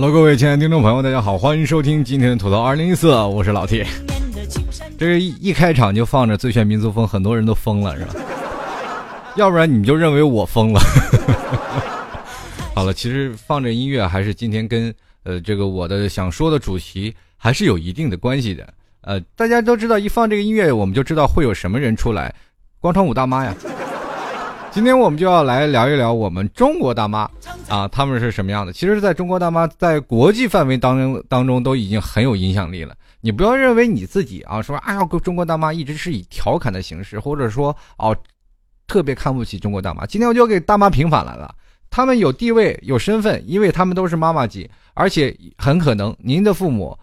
Hello，各位亲爱的听众朋友，大家好，欢迎收听今天的吐槽二零一四，我是老 T。这个一一开场就放着最炫民族风，很多人都疯了，是吧？要不然你就认为我疯了。好了，其实放着音乐还是今天跟呃这个我的想说的主题还是有一定的关系的。呃，大家都知道，一放这个音乐，我们就知道会有什么人出来，广场舞大妈呀。今天我们就要来聊一聊我们中国大妈啊，他们是什么样的？其实，在中国大妈在国际范围当中当中都已经很有影响力了。你不要认为你自己啊，说哎呀，中国大妈一直是以调侃的形式，或者说哦，特别看不起中国大妈。今天我就给大妈平反来了，他们有地位、有身份，因为他们都是妈妈级，而且很可能您的父母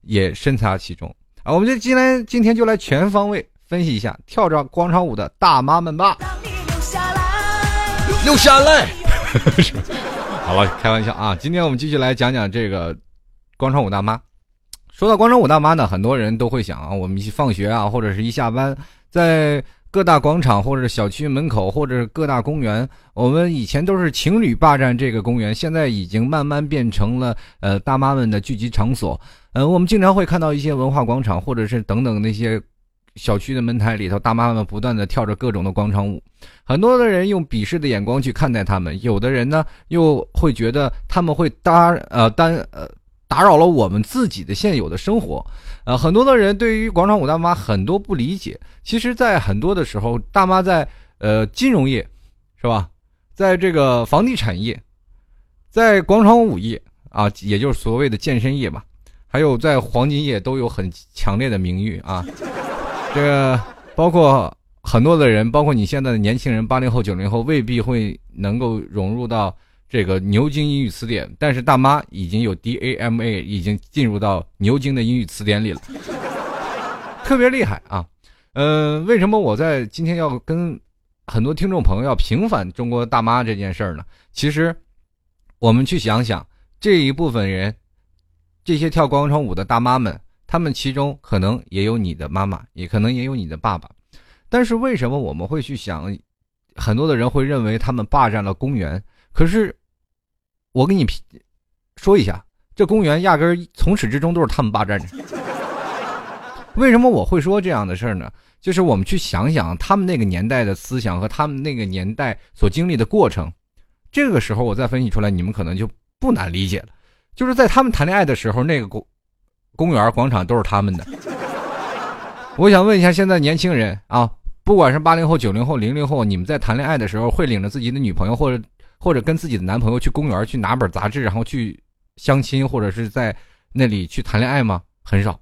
也身在其中啊。我们就今天今天就来全方位分析一下跳着广场舞的大妈们吧。留下来，好了，开玩笑啊！今天我们继续来讲讲这个广场舞大妈。说到广场舞大妈呢，很多人都会想啊，我们一放学啊，或者是一下班，在各大广场或者小区门口或者各大公园，我们以前都是情侣霸占这个公园，现在已经慢慢变成了呃大妈们的聚集场所。呃，我们经常会看到一些文化广场或者是等等那些。小区的门台里头，大妈们不断的跳着各种的广场舞，很多的人用鄙视的眼光去看待他们，有的人呢又会觉得他们会打呃单呃打扰了我们自己的现有的生活，呃，很多的人对于广场舞大妈很多不理解。其实，在很多的时候，大妈在呃金融业，是吧，在这个房地产业，在广场舞业啊，也就是所谓的健身业吧，还有在黄金业都有很强烈的名誉啊。这个包括很多的人，包括你现在的年轻人，八零后、九零后未必会能够融入到这个牛津英语词典，但是大妈已经有 D A M A，已经进入到牛津的英语词典里了，特别厉害啊！呃，为什么我在今天要跟很多听众朋友要平反中国大妈这件事儿呢？其实，我们去想想这一部分人，这些跳广场舞的大妈们。他们其中可能也有你的妈妈，也可能也有你的爸爸，但是为什么我们会去想？很多的人会认为他们霸占了公园，可是我跟你说一下，这公园压根儿从始至终都是他们霸占着。为什么我会说这样的事儿呢？就是我们去想想他们那个年代的思想和他们那个年代所经历的过程，这个时候我再分析出来，你们可能就不难理解了。就是在他们谈恋爱的时候，那个公。园广场都是他们的。我想问一下，现在年轻人啊，不管是八零后、九零后、零零后，你们在谈恋爱的时候，会领着自己的女朋友，或者或者跟自己的男朋友去公园去拿本杂志，然后去相亲，或者是在那里去谈恋爱吗？很少。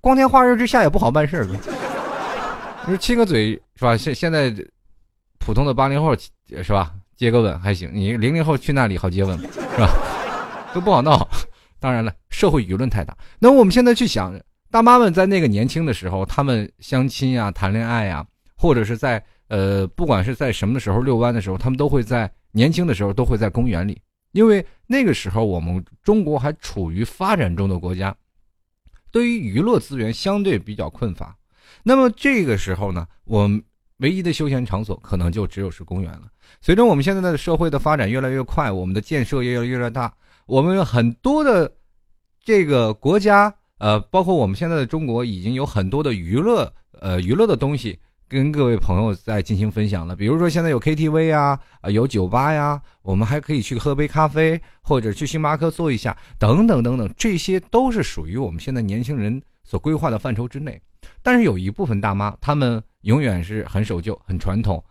光天化日之下也不好办事儿。你说亲个嘴是吧？现现在普通的八零后是吧？接个吻还行，你零零后去那里好接吻是吧？都不好闹。当然了，社会舆论太大。那我们现在去想，大妈们在那个年轻的时候，他们相亲呀、谈恋爱呀，或者是在呃，不管是在什么时候遛弯的时候，他们都会在年轻的时候都会在公园里，因为那个时候我们中国还处于发展中的国家，对于娱乐资源相对比较困乏。那么这个时候呢，我们唯一的休闲场所可能就只有是公园了。随着我们现在的社会的发展越来越快，我们的建设越来越大。我们很多的这个国家，呃，包括我们现在的中国，已经有很多的娱乐，呃，娱乐的东西跟各位朋友在进行分享了。比如说，现在有 KTV 呀，啊，有酒吧呀，我们还可以去喝杯咖啡，或者去星巴克坐一下，等等等等，这些都是属于我们现在年轻人所规划的范畴之内。但是有一部分大妈，她们永远是很守旧、很传统，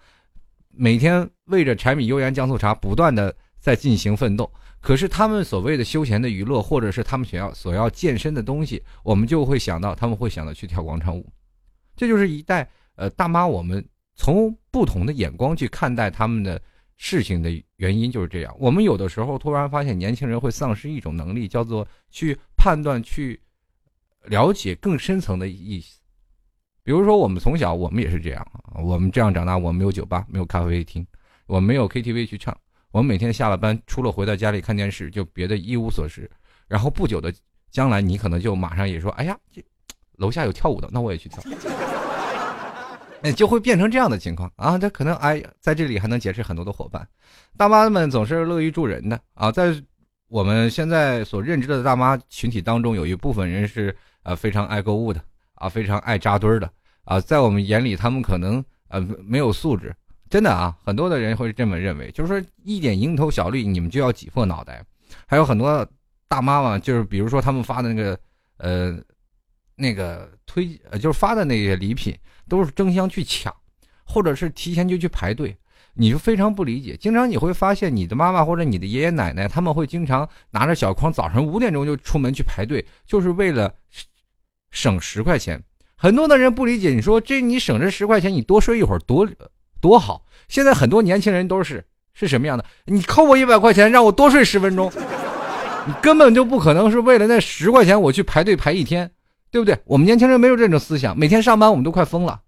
每天为着柴米油盐酱醋茶，不断的在进行奋斗。可是他们所谓的休闲的娱乐，或者是他们想要所要健身的东西，我们就会想到他们会想到去跳广场舞，这就是一代呃大妈，我们从不同的眼光去看待他们的事情的原因就是这样。我们有的时候突然发现，年轻人会丧失一种能力，叫做去判断、去了解更深层的意思。比如说，我们从小我们也是这样，我们这样长大，我们没有酒吧，没有咖啡厅，我们没有 KTV 去唱。我们每天下了班，除了回到家里看电视，就别的一无所事。然后不久的将来，你可能就马上也说：“哎呀，这楼下有跳舞的，那我也去跳。”哎，就会变成这样的情况啊！这可能哎，在这里还能结识很多的伙伴。大妈们总是乐于助人的啊，在我们现在所认知的大妈群体当中，有一部分人是呃非常爱购物的啊，非常爱扎堆的啊，在我们眼里，他们可能呃没有素质，真的啊，很多的人会这么认为，就是说一点蝇头小利，你们就要挤破脑袋。还有很多大妈嘛，就是比如说他们发的那个呃那个推呃就是发的那些礼品，都是争相去抢，或者是提前就去排队。你就非常不理解，经常你会发现你的妈妈或者你的爷爷奶奶，他们会经常拿着小筐，早上五点钟就出门去排队，就是为了省十块钱。很多的人不理解，你说这你省这十块钱，你多睡一会儿多多好。现在很多年轻人都是是什么样的？你扣我一百块钱，让我多睡十分钟，你根本就不可能是为了那十块钱我去排队排一天，对不对？我们年轻人没有这种思想，每天上班我们都快疯了。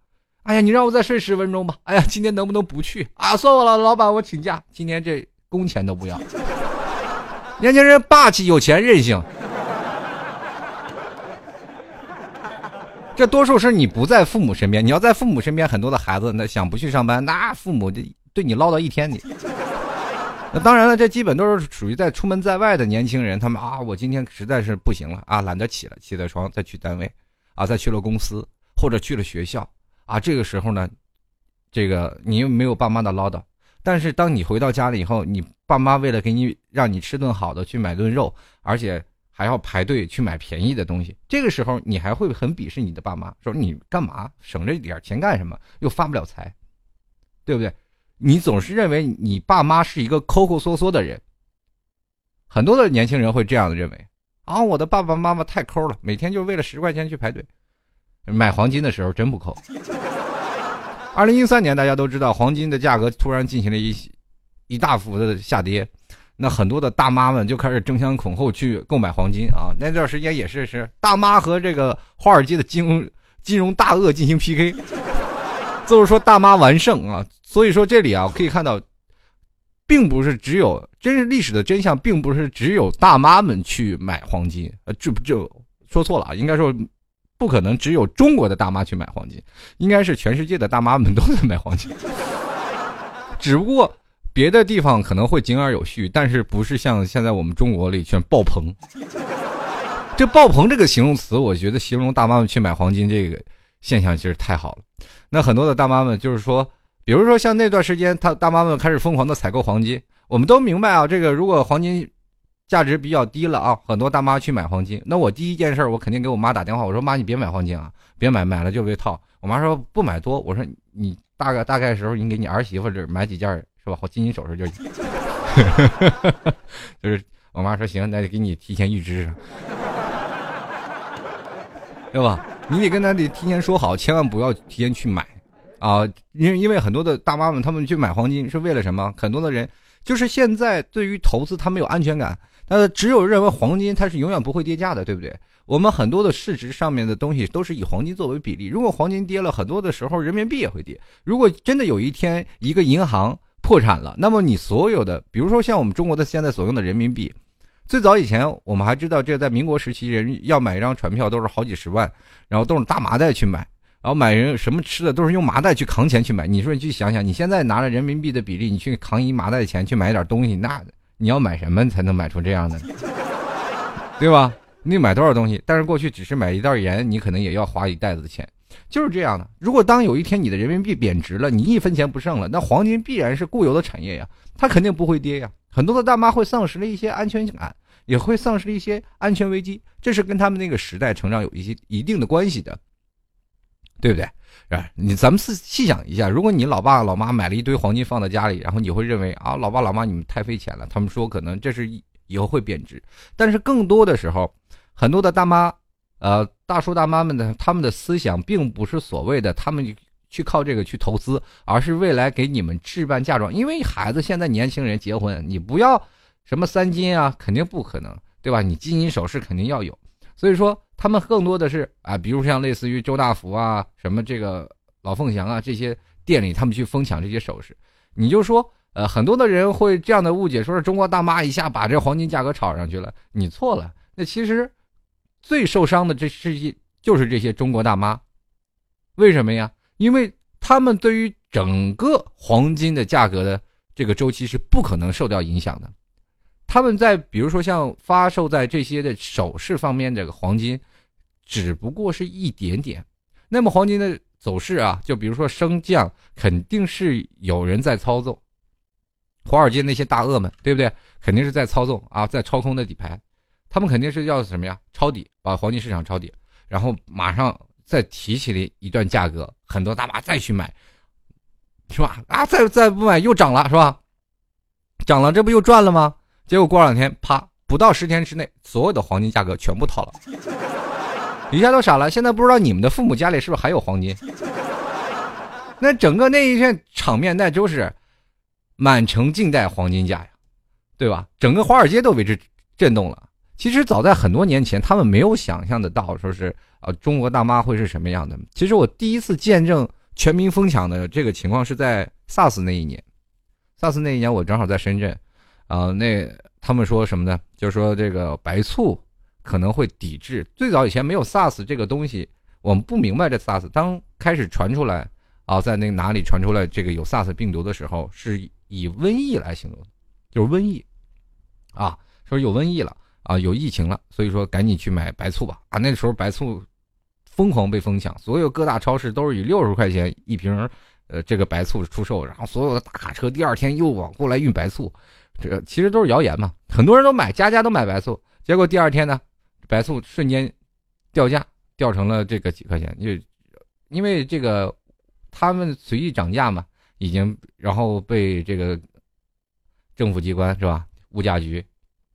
哎呀，你让我再睡十分钟吧。哎呀，今天能不能不去啊？算我了，老板，我请假。今天这工钱都不要。年轻人霸气、有钱、任性，这多数是你不在父母身边。你要在父母身边，很多的孩子那想不去上班，那父母就对你唠叨一天。你那当然了，这基本都是属于在出门在外的年轻人。他们啊，我今天实在是不行了啊，懒得起了，起了床再去单位啊，再去了公司或者去了学校。啊，这个时候呢，这个你又没有爸妈的唠叨，但是当你回到家里以后，你爸妈为了给你让你吃顿好的，去买顿肉，而且还要排队去买便宜的东西，这个时候你还会很鄙视你的爸妈，说你干嘛省这点钱干什么，又发不了财，对不对？你总是认为你爸妈是一个抠抠缩缩的人，很多的年轻人会这样的认为啊，我的爸爸妈妈太抠了，每天就为了十块钱去排队。买黄金的时候真不抠。二零一三年，大家都知道黄金的价格突然进行了一一大幅的下跌，那很多的大妈们就开始争相恐后去购买黄金啊。那段时间也是是大妈和这个华尔街的金融金融大鳄进行 PK，就是说大妈完胜啊。所以说这里啊可以看到，并不是只有真是历史的真相，并不是只有大妈们去买黄金，呃，这不就说错了啊？应该说。不可能只有中国的大妈去买黄金，应该是全世界的大妈们都在买黄金。只不过别的地方可能会井而有序，但是不是像现在我们中国里全爆棚。这爆棚这个形容词，我觉得形容大妈们去买黄金这个现象其实太好了。那很多的大妈们就是说，比如说像那段时间，他大妈们开始疯狂的采购黄金，我们都明白啊，这个如果黄金。价值比较低了啊，很多大妈去买黄金。那我第一件事，我肯定给我妈打电话，我说妈，你别买黄金啊，别买，买了就被套。我妈说不买多，我说你大概大概时候，你给你儿媳妇这买几件是吧？好金银首饰就，就是我妈说行，那就给你提前预支，对吧？你得跟他得提前说好，千万不要提前去买啊，因为因为很多的大妈们，他们去买黄金是为了什么？很多的人就是现在对于投资，他没有安全感。那，只有认为黄金它是永远不会跌价的，对不对？我们很多的市值上面的东西都是以黄金作为比例。如果黄金跌了很多的时候，人民币也会跌。如果真的有一天一个银行破产了，那么你所有的，比如说像我们中国的现在所用的人民币，最早以前我们还知道，这在民国时期人要买一张船票都是好几十万，然后都是大麻袋去买，然后买人什么吃的都是用麻袋去扛钱去买。你说你去想想，你现在拿着人民币的比例，你去扛一麻袋的钱去买点东西，那。你要买什么才能买出这样的，对吧？你买多少东西？但是过去只是买一袋盐，你可能也要花一袋子的钱，就是这样的。如果当有一天你的人民币贬值了，你一分钱不剩了，那黄金必然是固有的产业呀，它肯定不会跌呀。很多的大妈会丧失了一些安全感，也会丧失一些安全危机，这是跟他们那个时代成长有一些一定的关系的，对不对？哎，你咱们细细想一下，如果你老爸老妈买了一堆黄金放在家里，然后你会认为啊，老爸老妈你们太费钱了。他们说可能这是以后会贬值，但是更多的时候，很多的大妈，呃，大叔大妈们的他们的思想并不是所谓的他们去靠这个去投资，而是未来给你们置办嫁妆。因为孩子现在年轻人结婚，你不要什么三金啊，肯定不可能，对吧？你金银首饰肯定要有，所以说。他们更多的是啊，比如像类似于周大福啊、什么这个老凤祥啊这些店里，他们去疯抢这些首饰。你就说，呃，很多的人会这样的误解，说是中国大妈一下把这黄金价格炒上去了。你错了，那其实最受伤的这是一就是这些中国大妈。为什么呀？因为他们对于整个黄金的价格的这个周期是不可能受到影响的。他们在比如说像发售在这些的首饰方面，这个黄金只不过是一点点。那么黄金的走势啊，就比如说升降，肯定是有人在操纵。华尔街那些大鳄们，对不对？肯定是在操纵啊，在操控的底牌，他们肯定是要什么呀？抄底，把黄金市场抄底，然后马上再提起了一段价格，很多大妈再去买，是吧？啊，再再不买又涨了，是吧？涨了，这不又赚了吗？结果过两天，啪，不到十天之内，所有的黄金价格全部套了，一下都傻了。现在不知道你们的父母家里是不是还有黄金？那整个那一片场面，那就是。满城尽带黄金价呀，对吧？整个华尔街都为之震动了。其实早在很多年前，他们没有想象得到，说是啊，中国大妈会是什么样的。其实我第一次见证全民疯抢的这个情况是在 SARS 那一年。SARS 那一年我正好在深圳，啊，那他们说什么呢？就是说这个白醋可能会抵制。最早以前没有 SARS 这个东西，我们不明白这 SARS。当开始传出来啊，在那哪里传出来这个有 SARS 病毒的时候，是。以瘟疫来形容，就是瘟疫，啊，说有瘟疫了啊，有疫情了，所以说赶紧去买白醋吧啊！那时候白醋疯狂被疯抢，所有各大超市都是以六十块钱一瓶，呃，这个白醋出售，然后所有的大卡车第二天又往过来运白醋，这其实都是谣言嘛，很多人都买，家家都买白醋，结果第二天呢，白醋瞬间掉价，掉成了这个几块钱，就因为这个他们随意涨价嘛。已经，然后被这个政府机关是吧？物价局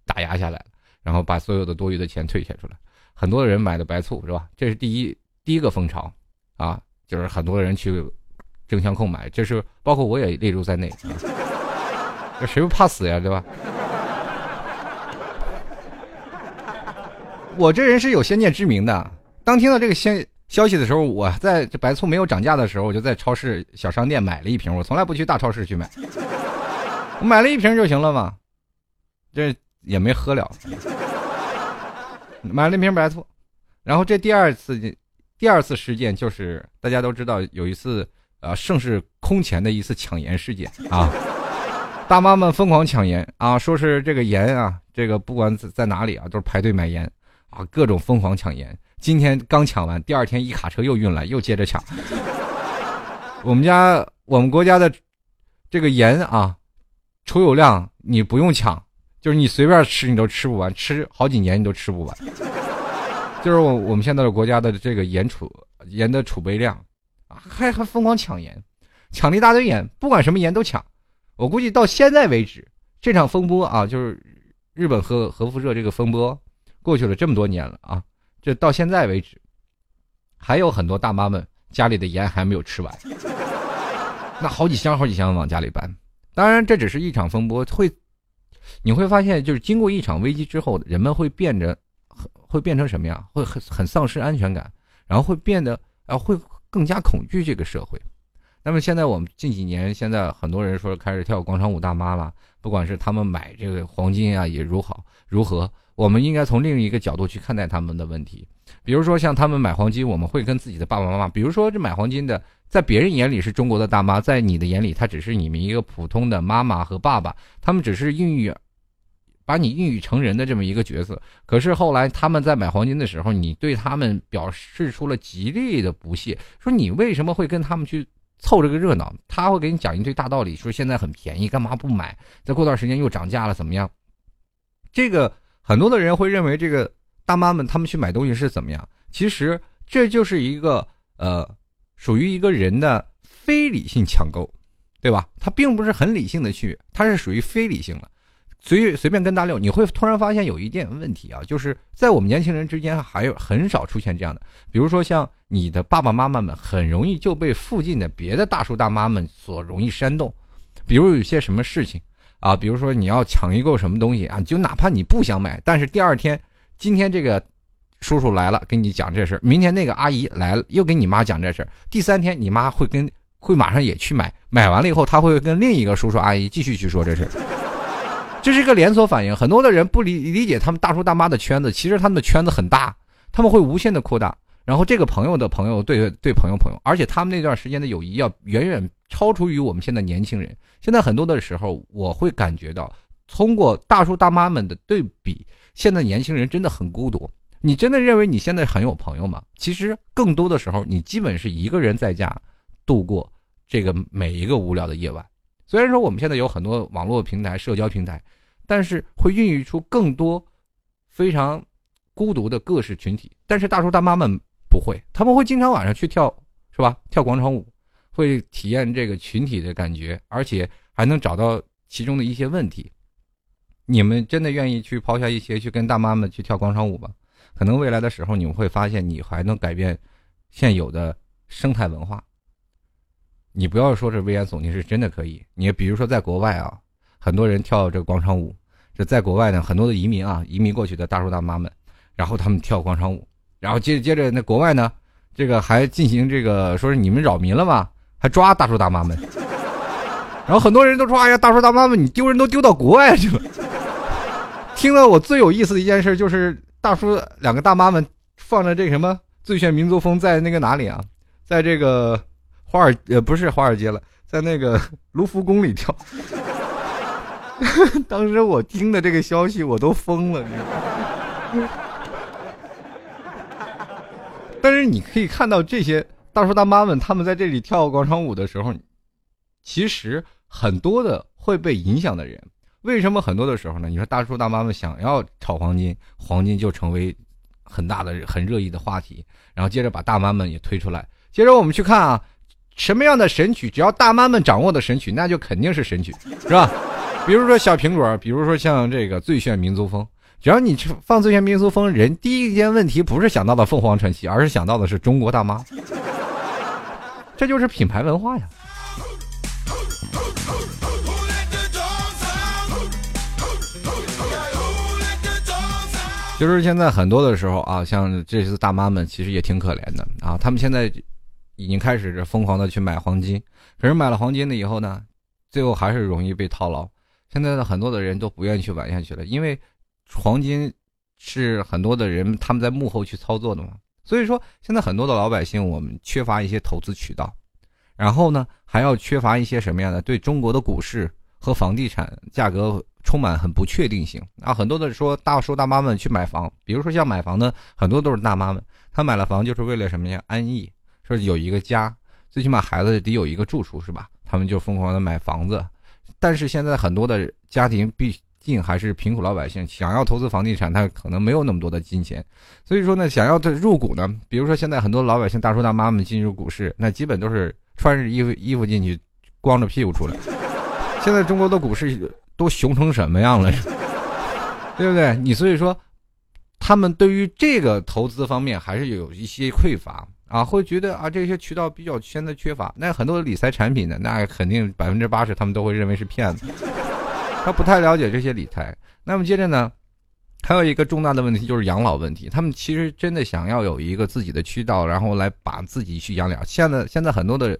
打压下来，然后把所有的多余的钱退下出来。很多人买的白醋是吧？这是第一第一个风潮啊，就是很多人去争相购买，这是包括我也列入在内。这谁不怕死呀？对吧？我这人是有先见之明的，当听到这个先。消息的时候，我在这白醋没有涨价的时候，我就在超市小商店买了一瓶。我从来不去大超市去买，我买了一瓶就行了嘛，这也没喝了。买了瓶白醋，然后这第二次第二次事件就是大家都知道有一次呃盛世空前的一次抢盐事件啊，大妈们疯狂抢盐啊，说是这个盐啊，这个不管在在哪里啊，都是排队买盐啊，各种疯狂抢盐。今天刚抢完，第二天一卡车又运来，又接着抢。我们家我们国家的这个盐啊，储有量你不用抢，就是你随便吃你都吃不完，吃好几年你都吃不完。就是我我们现在的国家的这个盐储盐的储备量啊，还还疯狂抢盐，抢了一大堆盐，不管什么盐都抢。我估计到现在为止，这场风波啊，就是日本核核辐射这个风波过去了这么多年了啊。这到现在为止，还有很多大妈们家里的盐还没有吃完，那好几箱好几箱往家里搬。当然，这只是一场风波，会你会发现，就是经过一场危机之后，人们会变着会变成什么样？会很很丧失安全感，然后会变得啊，会更加恐惧这个社会。那么现在我们近几年，现在很多人说开始跳广场舞大妈了，不管是他们买这个黄金啊，也如好如何。我们应该从另一个角度去看待他们的问题，比如说像他们买黄金，我们会跟自己的爸爸妈妈，比如说这买黄金的，在别人眼里是中国的大妈，在你的眼里，她只是你们一个普通的妈妈和爸爸，他们只是孕育，把你孕育成人的这么一个角色。可是后来他们在买黄金的时候，你对他们表示出了极力的不屑，说你为什么会跟他们去凑这个热闹？他会给你讲一堆大道理，说现在很便宜，干嘛不买？再过段时间又涨价了，怎么样？这个。很多的人会认为这个大妈们他们去买东西是怎么样？其实这就是一个呃，属于一个人的非理性抢购，对吧？他并不是很理性的去，他是属于非理性的，随随便跟大溜。你会突然发现有一点问题啊，就是在我们年轻人之间还有很少出现这样的，比如说像你的爸爸妈妈们，很容易就被附近的别的大叔大妈们所容易煽动，比如有些什么事情。啊，比如说你要抢一个什么东西啊，就哪怕你不想买，但是第二天，今天这个叔叔来了，跟你讲这事儿；明天那个阿姨来了，又跟你妈讲这事儿；第三天，你妈会跟会马上也去买，买完了以后，他会跟另一个叔叔阿姨继续去说这事儿。这是一个连锁反应。很多的人不理理解他们大叔大妈的圈子，其实他们的圈子很大，他们会无限的扩大。然后这个朋友的朋友对对朋友朋友，而且他们那段时间的友谊要远远超出于我们现在年轻人。现在很多的时候，我会感觉到，通过大叔大妈们的对比，现在年轻人真的很孤独。你真的认为你现在很有朋友吗？其实更多的时候，你基本是一个人在家度过这个每一个无聊的夜晚。虽然说我们现在有很多网络平台、社交平台，但是会孕育出更多非常孤独的各式群体。但是大叔大妈们不会，他们会经常晚上去跳，是吧？跳广场舞，会体验这个群体的感觉，而且还能找到其中的一些问题。你们真的愿意去抛下一些去跟大妈们去跳广场舞吗？可能未来的时候，你们会发现你还能改变现有的生态文化。你不要说这危言耸听，是真的可以。你比如说，在国外啊，很多人跳这个广场舞，这在国外呢，很多的移民啊，移民过去的大叔大妈们，然后他们跳广场舞，然后接着接着那国外呢，这个还进行这个说是你们扰民了吗？还抓大叔大妈们，然后很多人都说，哎呀，大叔大妈们，你丢人都丢到国外去了。听了我最有意思的一件事就是，大叔两个大妈们放着这什么最炫民族风，在那个哪里啊，在这个。华尔呃不是华尔街了，在那个 卢浮宫里跳。当时我听的这个消息，我都疯了。但是你可以看到这些大叔大妈们，他们在这里跳广场舞的时候，其实很多的会被影响的人，为什么很多的时候呢？你说大叔大妈们想要炒黄金，黄金就成为很大的、很热议的话题。然后接着把大妈们也推出来，接着我们去看啊。什么样的神曲，只要大妈们掌握的神曲，那就肯定是神曲，是吧？比如说小苹果，比如说像这个最炫民族风，只要你放最炫民族风，人第一件问题不是想到的凤凰传奇，而是想到的是中国大妈，这就是品牌文化呀。就是现在很多的时候啊，像这些大妈们，其实也挺可怜的啊，他们现在。已经开始疯狂的去买黄金，可是买了黄金了以后呢，最后还是容易被套牢。现在的很多的人都不愿意去玩下去了，因为黄金是很多的人他们在幕后去操作的嘛。所以说，现在很多的老百姓我们缺乏一些投资渠道，然后呢还要缺乏一些什么样的对中国的股市和房地产价格充满很不确定性啊。很多的说大叔大妈们去买房，比如说像买房的很多都是大妈们，她买了房就是为了什么呀？安逸。说有一个家，最起码孩子得有一个住处，是吧？他们就疯狂的买房子，但是现在很多的家庭毕竟还是贫苦老百姓，想要投资房地产，他可能没有那么多的金钱，所以说呢，想要的入股呢，比如说现在很多老百姓大叔大妈们进入股市，那基本都是穿着衣服衣服进去，光着屁股出来。现在中国的股市都熊成什么样了，对不对？你所以说，他们对于这个投资方面还是有一些匮乏。啊，会觉得啊，这些渠道比较现在缺乏。那很多理财产品呢，那肯定百分之八十他们都会认为是骗子，他不太了解这些理财。那么接着呢，还有一个重大的问题就是养老问题。他们其实真的想要有一个自己的渠道，然后来把自己去养老。现在现在很多的。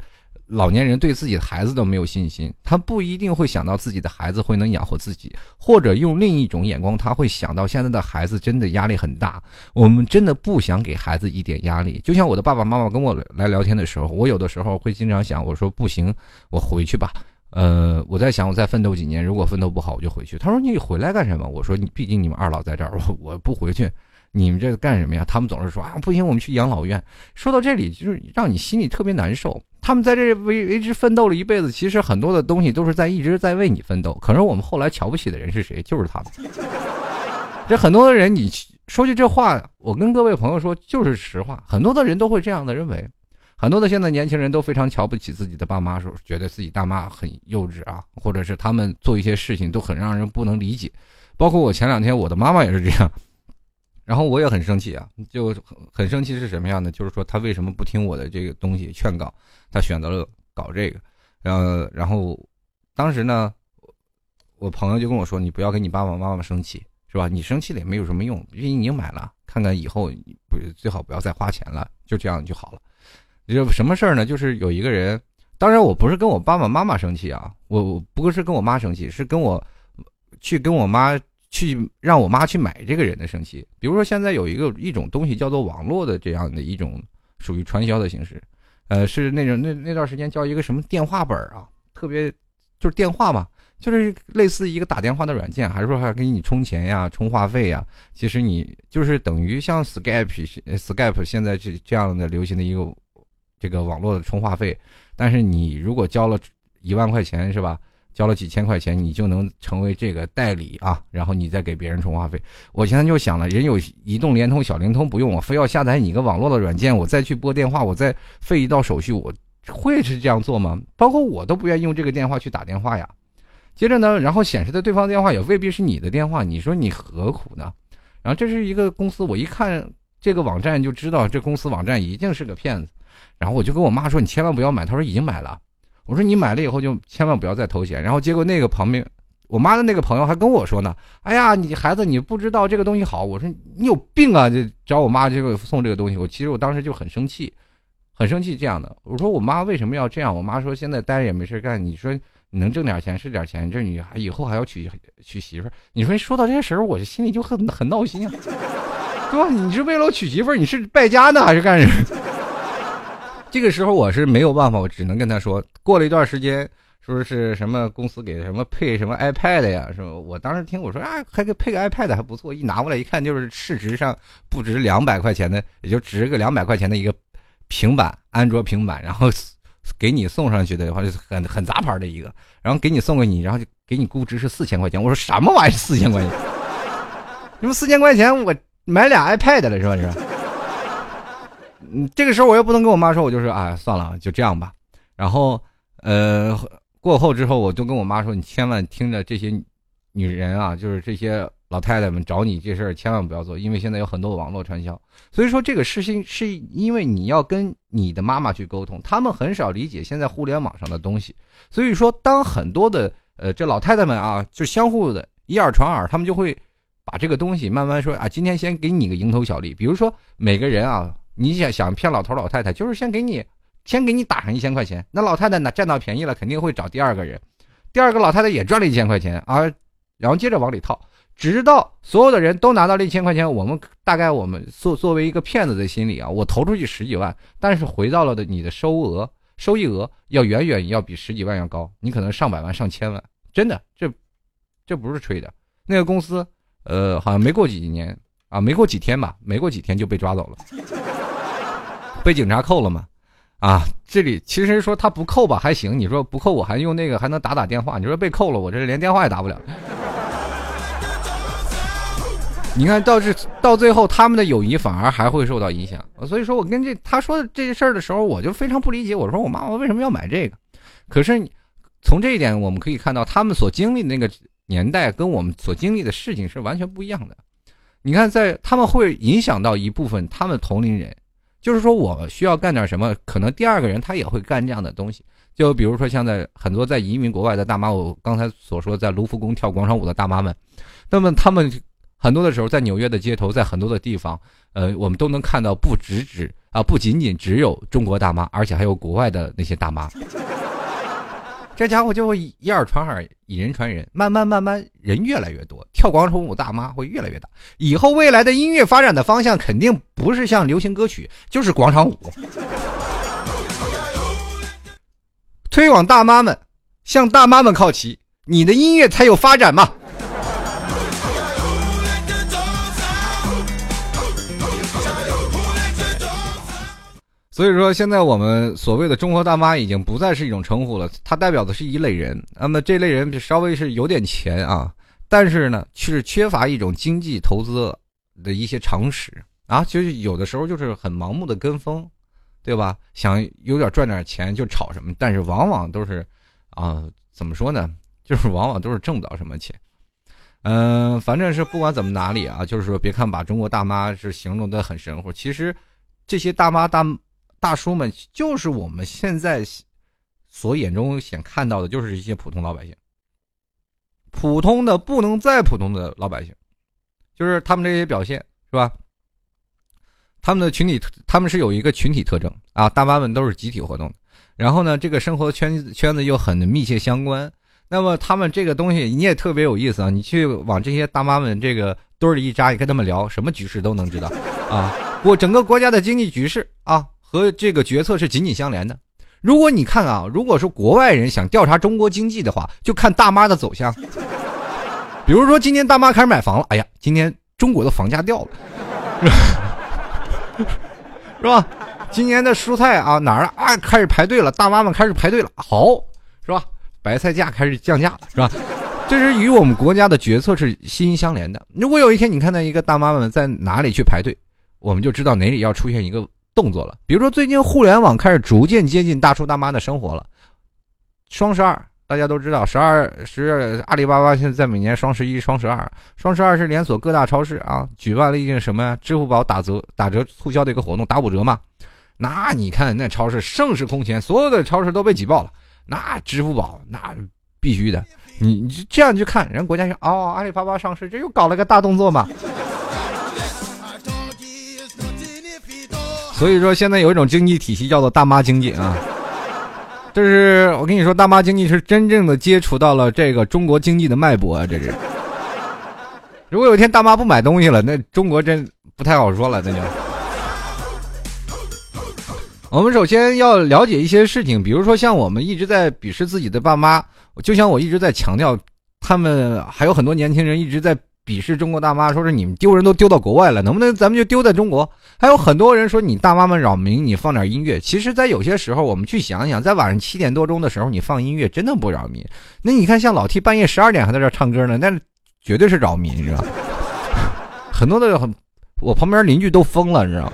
老年人对自己的孩子都没有信心，他不一定会想到自己的孩子会能养活自己，或者用另一种眼光，他会想到现在的孩子真的压力很大。我们真的不想给孩子一点压力。就像我的爸爸妈妈跟我来聊天的时候，我有的时候会经常想，我说不行，我回去吧。呃，我在想，我再奋斗几年，如果奋斗不好，我就回去。他说你回来干什么？我说你毕竟你们二老在这儿，我我不回去。你们这个干什么呀？他们总是说啊，不行，我们去养老院。说到这里，就是让你心里特别难受。他们在这为为之奋斗了一辈子，其实很多的东西都是在一直在为你奋斗。可是我们后来瞧不起的人是谁？就是他们。这很多的人，你说句这话，我跟各位朋友说，就是实话。很多的人都会这样的认为，很多的现在年轻人都非常瞧不起自己的爸妈，说觉得自己大妈很幼稚啊，或者是他们做一些事情都很让人不能理解。包括我前两天，我的妈妈也是这样。然后我也很生气啊，就很生气是什么样的？就是说他为什么不听我的这个东西劝告，他选择了搞这个，然后然后当时呢，我朋友就跟我说：“你不要跟你爸爸妈妈生气，是吧？你生气了也没有什么用，因为你已经买了，看看以后不最好不要再花钱了，就这样就好了。”就什么事儿呢？就是有一个人，当然我不是跟我爸爸妈妈生气啊，我我不是跟我妈生气，是跟我去跟我妈。去让我妈去买这个人的生气，比如说现在有一个一种东西叫做网络的这样的一种属于传销的形式，呃，是那种那那段时间叫一个什么电话本啊，特别就是电话嘛，就是类似一个打电话的软件，还是说还给你充钱呀、充话费呀？其实你就是等于像 Skype，Skype 现在这这样的流行的一个这个网络的充话费，但是你如果交了一万块钱是吧？交了几千块钱，你就能成为这个代理啊，然后你再给别人充话费。我现在就想了，人有移动、联通、小灵通，不用我非要下载你个网络的软件，我再去拨电话，我再费一道手续，我会是这样做吗？包括我都不愿意用这个电话去打电话呀。接着呢，然后显示的对方电话也未必是你的电话，你说你何苦呢？然后这是一个公司，我一看这个网站就知道这公司网站一定是个骗子。然后我就跟我妈说：“你千万不要买。”她说：“已经买了。”我说你买了以后就千万不要再投钱，然后结果那个旁边，我妈的那个朋友还跟我说呢，哎呀，你孩子你不知道这个东西好，我说你有病啊，就找我妈这个送这个东西，我其实我当时就很生气，很生气这样的，我说我妈为什么要这样？我妈说现在待着也没事干，你说你能挣点钱是点钱，这你还以后还要娶娶媳妇儿，你说说到这些时候，我心里就很很闹心啊，对吧？你是为了娶媳妇儿，你是败家呢还是干什么？这个时候我是没有办法，我只能跟他说，过了一段时间，说是什么公司给什么配什么 iPad 呀，是吧？我当时听我说啊，还给配个 iPad 还不错，一拿过来一看，就是市值上不值两百块钱的，也就值个两百块钱的一个平板，安卓平板，然后给你送上去的话，就很很杂牌的一个，然后给你送给你，然后就给你估值是四千块钱。我说什么玩意儿四千块钱？你说四千块钱我买俩 iPad 了是吧？是吧。嗯，这个时候我又不能跟我妈说，我就说啊，算了，就这样吧。然后，呃，过后之后，我就跟我妈说，你千万听着这些女人啊，就是这些老太太们找你这事儿，千万不要做，因为现在有很多网络传销。所以说，这个事情是因为你要跟你的妈妈去沟通，他们很少理解现在互联网上的东西。所以说，当很多的呃这老太太们啊，就相互的以耳传耳，他们就会把这个东西慢慢说啊，今天先给你个蝇头小利，比如说每个人啊。你想想骗老头老太太，就是先给你，先给你打上一千块钱。那老太太呢，占到便宜了，肯定会找第二个人，第二个老太太也赚了一千块钱啊，然后接着往里套，直到所有的人都拿到了一千块钱。我们大概我们作作为一个骗子的心理啊，我投出去十几万，但是回到了的你的收额收益额要远远要比十几万要高，你可能上百万上千万，真的，这这不是吹的。那个公司，呃，好像没过几年啊，没过几天吧，没过几天就被抓走了。被警察扣了吗？啊，这里其实说他不扣吧还行，你说不扣我还用那个还能打打电话，你说被扣了我这连电话也打不了。你看到这到最后他们的友谊反而还会受到影响，所以说我跟这他说的这些事儿的时候我就非常不理解，我说我妈妈为什么要买这个？可是从这一点我们可以看到他们所经历的那个年代跟我们所经历的事情是完全不一样的。你看在他们会影响到一部分他们同龄人。就是说，我需要干点什么，可能第二个人他也会干这样的东西。就比如说，像在很多在移民国外的大妈，我刚才所说在卢浮宫跳广场舞的大妈们，那么他们很多的时候在纽约的街头，在很多的地方，呃，我们都能看到，不只只啊，不仅仅只有中国大妈，而且还有国外的那些大妈。这家伙就会以耳传耳，以人传人，慢慢慢慢人越来越多，跳广场舞大妈会越来越大。以后未来的音乐发展的方向肯定不是像流行歌曲，就是广场舞。推广大妈们，向大妈们靠齐，你的音乐才有发展嘛。所以说，现在我们所谓的中国大妈已经不再是一种称呼了，它代表的是一类人。那么这类人稍微是有点钱啊，但是呢，却是缺乏一种经济投资的一些常识啊，就是有的时候就是很盲目的跟风，对吧？想有点赚点钱就炒什么，但是往往都是啊，怎么说呢？就是往往都是挣不到什么钱。嗯，反正是不管怎么哪里啊，就是说，别看把中国大妈是形容的很神乎，其实这些大妈大。大叔们就是我们现在所眼中想看到的，就是一些普通老百姓，普通的不能再普通的老百姓，就是他们这些表现是吧？他们的群体，他们是有一个群体特征啊，大妈们都是集体活动，然后呢，这个生活圈圈子又很密切相关。那么他们这个东西你也特别有意思啊，你去往这些大妈们这个堆儿里一扎，你跟他们聊，什么局势都能知道啊，我整个国家的经济局势啊。和这个决策是紧紧相连的。如果你看啊，如果说国外人想调查中国经济的话，就看大妈的走向。比如说今天大妈开始买房了，哎呀，今天中国的房价掉了，是吧？今年的蔬菜啊哪儿啊开始排队了，大妈们开始排队了，好，是吧？白菜价开始降价了，是吧？这是与我们国家的决策是息息相连的。如果有一天你看到一个大妈们在哪里去排队，我们就知道哪里要出现一个动作了。比如说最近互联网开始逐渐接近大叔大妈的生活了，双十二。大家都知道，十二十阿里巴巴现在在每年双十一、双十二，双十二是连锁各大超市啊举办了一件什么呀？支付宝打折、打折促销的一个活动，打五折嘛。那你看那超市盛世空前，所有的超市都被挤爆了。那支付宝那必须的，你你这样去看，人国家说哦，阿里巴巴上市，这又搞了个大动作嘛。所以说现在有一种经济体系叫做大妈经济啊。这是我跟你说，大妈经济是真正的接触到了这个中国经济的脉搏啊！这是，如果有一天大妈不买东西了，那中国真不太好说了。那就，我们首先要了解一些事情，比如说像我们一直在鄙视自己的爸妈，就像我一直在强调，他们还有很多年轻人一直在。鄙视中国大妈，说是你们丢人都丢到国外了，能不能咱们就丢在中国？还有很多人说你大妈们扰民，你放点音乐。其实，在有些时候，我们去想想，在晚上七点多钟的时候，你放音乐真的不扰民。那你看，像老 T 半夜十二点还在这唱歌呢，那绝对是扰民，你知道很多的很，我旁边邻居都疯了，你知道吗？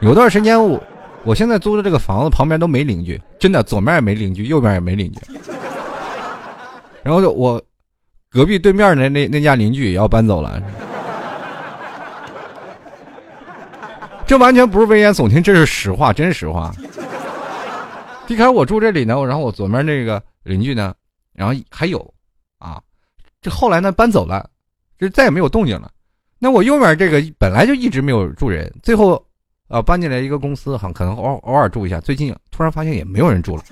有段时间，我我现在租的这个房子旁边都没邻居，真的，左面也没邻居，右边也没邻居。然后就我。隔壁对面的那那家邻居也要搬走了，这完全不是危言耸听，这是实话，真实话。一开始我住这里呢，然后我左边那个邻居呢，然后还有，啊，这后来呢搬走了，这再也没有动静了。那我右面这个本来就一直没有住人，最后，呃，搬进来一个公司，哈，可能偶偶尔住一下，最近突然发现也没有人住了。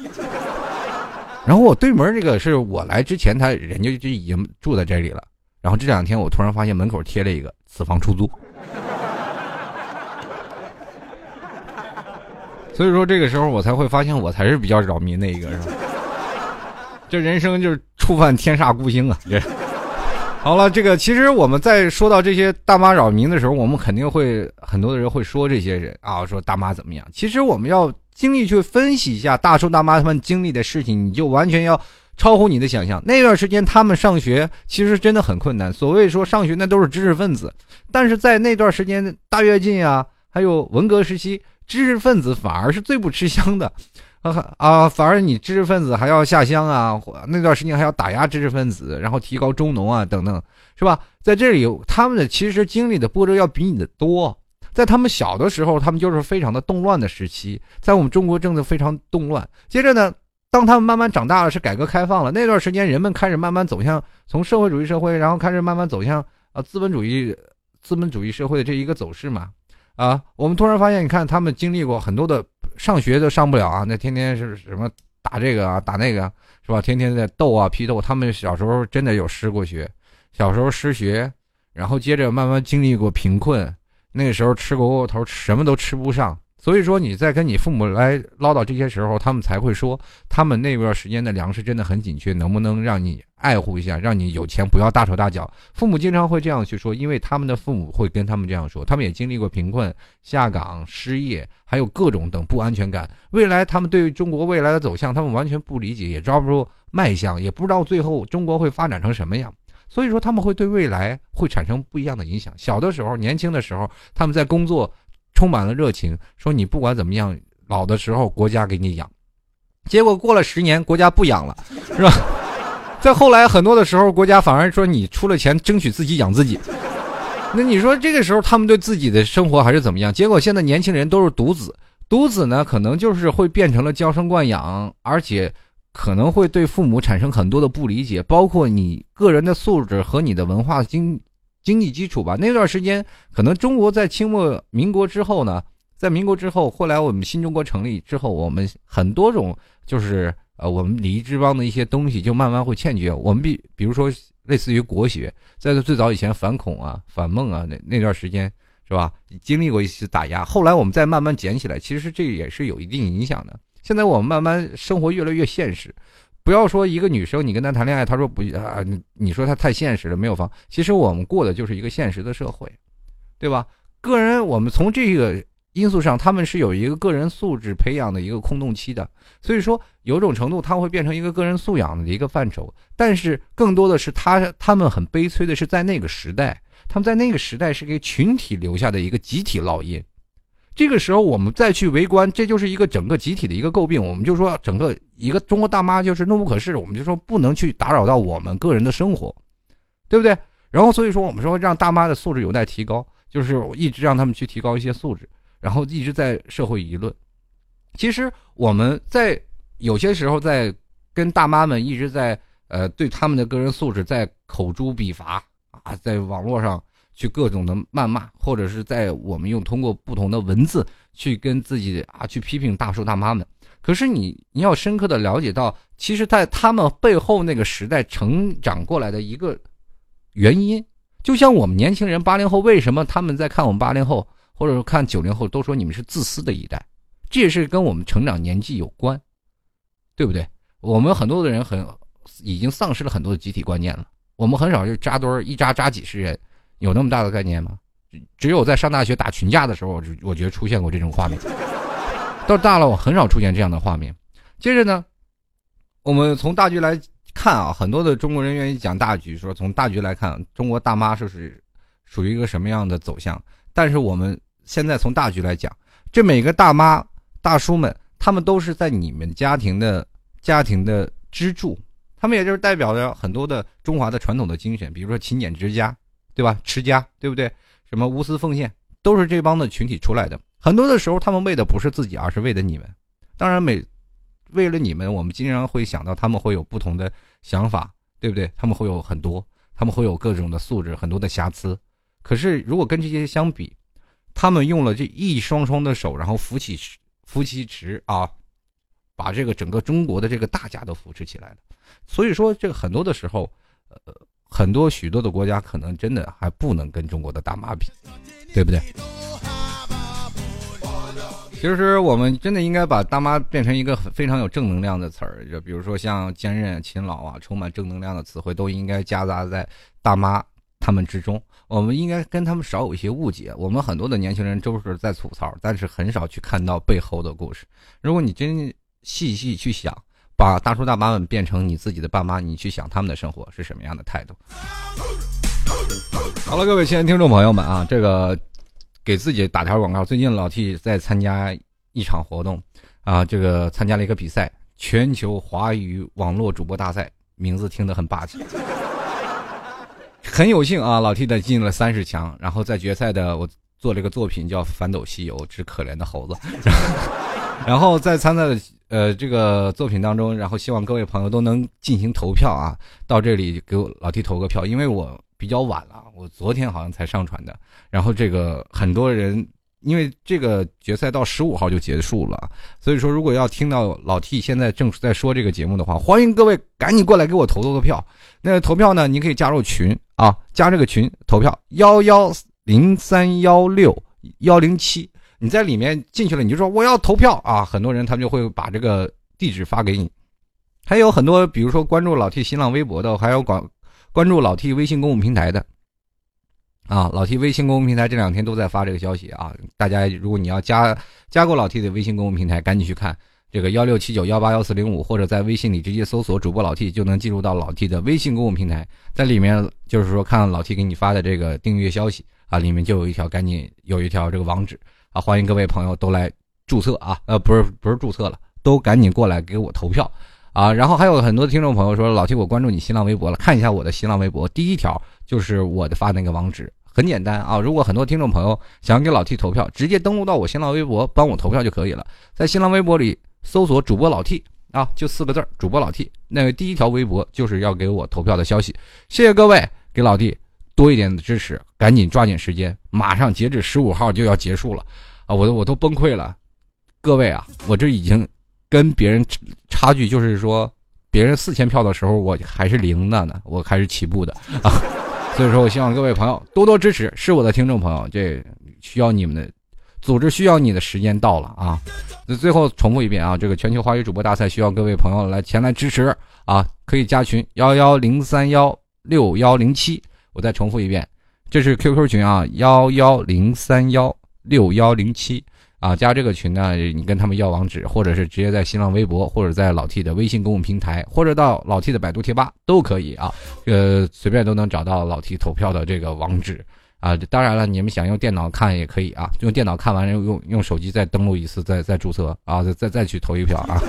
然后我对门这个是我来之前，他人家就已经住在这里了。然后这两天我突然发现门口贴了一个“此房出租”，所以说这个时候我才会发现我才是比较扰民的一个，是吧？这人生就是触犯天煞孤星啊！这好了，这个其实我们在说到这些大妈扰民的时候，我们肯定会很多的人会说这些人啊，说大妈怎么样？其实我们要。经历去分析一下大叔大妈他们经历的事情，你就完全要超乎你的想象。那段时间他们上学其实真的很困难。所谓说上学那都是知识分子，但是在那段时间大跃进啊，还有文革时期，知识分子反而是最不吃香的，啊啊，反而你知识分子还要下乡啊，那段时间还要打压知识分子，然后提高中农啊等等，是吧？在这里他们的其实经历的波折要比你的多。在他们小的时候，他们就是非常的动乱的时期，在我们中国政治非常动乱。接着呢，当他们慢慢长大了，是改革开放了，那段时间人们开始慢慢走向从社会主义社会，然后开始慢慢走向啊资本主义资本主义社会的这一个走势嘛。啊，我们突然发现，你看他们经历过很多的上学都上不了啊，那天天是什么打这个啊打那个是吧？天天在斗啊批斗。他们小时候真的有失过学，小时候失学，然后接着慢慢经历过贫困。那个时候吃过窝头，什么都吃不上。所以说你在跟你父母来唠叨这些时候，他们才会说，他们那段时间的粮食真的很紧缺，能不能让你爱护一下，让你有钱不要大手大脚。父母经常会这样去说，因为他们的父母会跟他们这样说，他们也经历过贫困、下岗、失业，还有各种等不安全感。未来他们对于中国未来的走向，他们完全不理解，也抓不住脉象，也不知道最后中国会发展成什么样。所以说他们会对未来会产生不一样的影响。小的时候，年轻的时候，他们在工作充满了热情，说你不管怎么样，老的时候国家给你养。结果过了十年，国家不养了，是吧？再后来很多的时候，国家反而说你出了钱，争取自己养自己。那你说这个时候他们对自己的生活还是怎么样？结果现在年轻人都是独子，独子呢可能就是会变成了娇生惯养，而且。可能会对父母产生很多的不理解，包括你个人的素质和你的文化经经济基础吧。那段时间，可能中国在清末民国之后呢，在民国之后，后来我们新中国成立之后，我们很多种就是呃，我们礼仪之邦的一些东西就慢慢会欠缺。我们比比如说类似于国学，在最早以前反恐啊、反孟啊那那段时间，是吧？经历过一些打压，后来我们再慢慢捡起来，其实这也是有一定影响的。现在我们慢慢生活越来越现实，不要说一个女生你跟她谈恋爱，她说不啊，你说她太现实了，没有房。其实我们过的就是一个现实的社会，对吧？个人我们从这个因素上，他们是有一个个人素质培养的一个空洞期的，所以说有种程度，他会变成一个个人素养的一个范畴。但是更多的是他他们很悲催的是在那个时代，他们在那个时代是给群体留下的一个集体烙印。这个时候，我们再去围观，这就是一个整个集体的一个诟病。我们就说，整个一个中国大妈就是怒不可遏，我们就说不能去打扰到我们个人的生活，对不对？然后所以说，我们说让大妈的素质有待提高，就是一直让他们去提高一些素质，然后一直在社会舆论。其实我们在有些时候在跟大妈们一直在呃对他们的个人素质在口诛笔伐啊，在网络上。去各种的谩骂，或者是在我们用通过不同的文字去跟自己啊去批评大叔大妈们。可是你你要深刻的了解到，其实，在他们背后那个时代成长过来的一个原因，就像我们年轻人八零后，为什么他们在看我们八零后，或者说看九零后，都说你们是自私的一代，这也是跟我们成长年纪有关，对不对？我们很多的人很已经丧失了很多的集体观念了，我们很少就扎堆儿一扎扎几十人。有那么大的概念吗？只有在上大学打群架的时候，我我觉得出现过这种画面。到大了，我很少出现这样的画面。接着呢，我们从大局来看啊，很多的中国人愿意讲大局，说从大局来看，中国大妈是是属于一个什么样的走向？但是我们现在从大局来讲，这每个大妈大叔们，他们都是在你们家庭的家庭的支柱，他们也就是代表着很多的中华的传统的精神，比如说勤俭持家。对吧？持家，对不对？什么无私奉献，都是这帮的群体出来的。很多的时候，他们为的不是自己，而是为了你们。当然，每为了你们，我们经常会想到他们会有不同的想法，对不对？他们会有很多，他们会有各种的素质，很多的瑕疵。可是，如果跟这些相比，他们用了这一双双的手，然后扶起扶起池啊，把这个整个中国的这个大家都扶持起来了。所以说，这个很多的时候，呃。很多许多的国家可能真的还不能跟中国的大妈比，对不对？其实我们真的应该把大妈变成一个非常有正能量的词儿，就比如说像坚韧、勤劳啊，充满正能量的词汇都应该夹杂在大妈他们之中。我们应该跟他们少有一些误解。我们很多的年轻人都是在吐槽，但是很少去看到背后的故事。如果你真细细去想。把大叔大妈们变成你自己的爸妈，你去想他们的生活是什么样的态度？好了，各位亲爱的听众朋友们啊，这个给自己打条广告。最近老 T 在参加一场活动啊，这个参加了一个比赛——全球华语网络主播大赛，名字听得很霸气。很有幸啊，老 T 的进了三十强，然后在决赛的我做了一个作品叫《反斗西游之可怜的猴子》，然后在参赛的。呃，这个作品当中，然后希望各位朋友都能进行投票啊，到这里给我老 T 投个票，因为我比较晚了，我昨天好像才上传的。然后这个很多人，因为这个决赛到十五号就结束了，所以说如果要听到老 T 现在正在说这个节目的话，欢迎各位赶紧过来给我投投个票。那投票呢，你可以加入群啊，加这个群投票幺幺零三幺六幺零七。你在里面进去了，你就说我要投票啊！很多人他们就会把这个地址发给你。还有很多，比如说关注老 T 新浪微博的，还有关关注老 T 微信公共平台的啊。老 T 微信公共平台这两天都在发这个消息啊。大家如果你要加加过老 T 的微信公共平台，赶紧去看这个幺六七九幺八幺四零五，或者在微信里直接搜索主播老 T 就能进入到老 T 的微信公共平台，在里面就是说看老 T 给你发的这个订阅消息啊，里面就有一条赶紧有一条这个网址。啊，欢迎各位朋友都来注册啊！呃，不是不是注册了，都赶紧过来给我投票啊！然后还有很多听众朋友说，老七我关注你新浪微博了，看一下我的新浪微博，第一条就是我的发那个网址，很简单啊！如果很多听众朋友想给老 T 投票，直接登录到我新浪微博帮我投票就可以了，在新浪微博里搜索主播老 T 啊，就四个字儿主播老 T，那个第一条微博就是要给我投票的消息，谢谢各位给老 T。多一点的支持，赶紧抓紧时间，马上截止十五号就要结束了，啊，我都我都崩溃了，各位啊，我这已经跟别人差距，就是说别人四千票的时候，我还是零的呢，我还是起步的 啊，所以说我希望各位朋友多多支持，是我的听众朋友，这需要你们的，组织需要你的时间到了啊！那最后重复一遍啊，这个全球华语主播大赛需要各位朋友来前来支持啊！可以加群幺幺零三幺六幺零七，我再重复一遍，这是 QQ 群啊，幺幺零三幺六幺零七。啊，加这个群呢，你跟他们要网址，或者是直接在新浪微博，或者在老 T 的微信公共平台，或者到老 T 的百度贴吧都可以啊。呃，随便都能找到老 T 投票的这个网址啊。当然了，你们想用电脑看也可以啊，用电脑看完用用手机再登录一次，再再注册啊，再再再去投一票啊。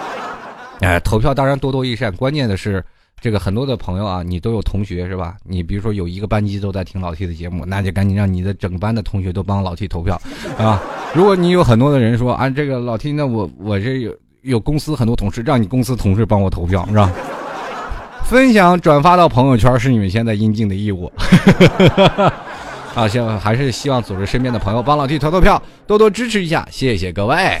哎，投票当然多多益善，关键的是。这个很多的朋友啊，你都有同学是吧？你比如说有一个班级都在听老 T 的节目，那就赶紧让你的整班的同学都帮老 T 投票，啊！如果你有很多的人说啊，这个老 T，那我我这有有公司很多同事，让你公司同事帮我投票是吧？分享转发到朋友圈是你们现在应尽的义务。啊，希望还是希望组织身边的朋友帮老 T 投投票，多多支持一下，谢谢各位。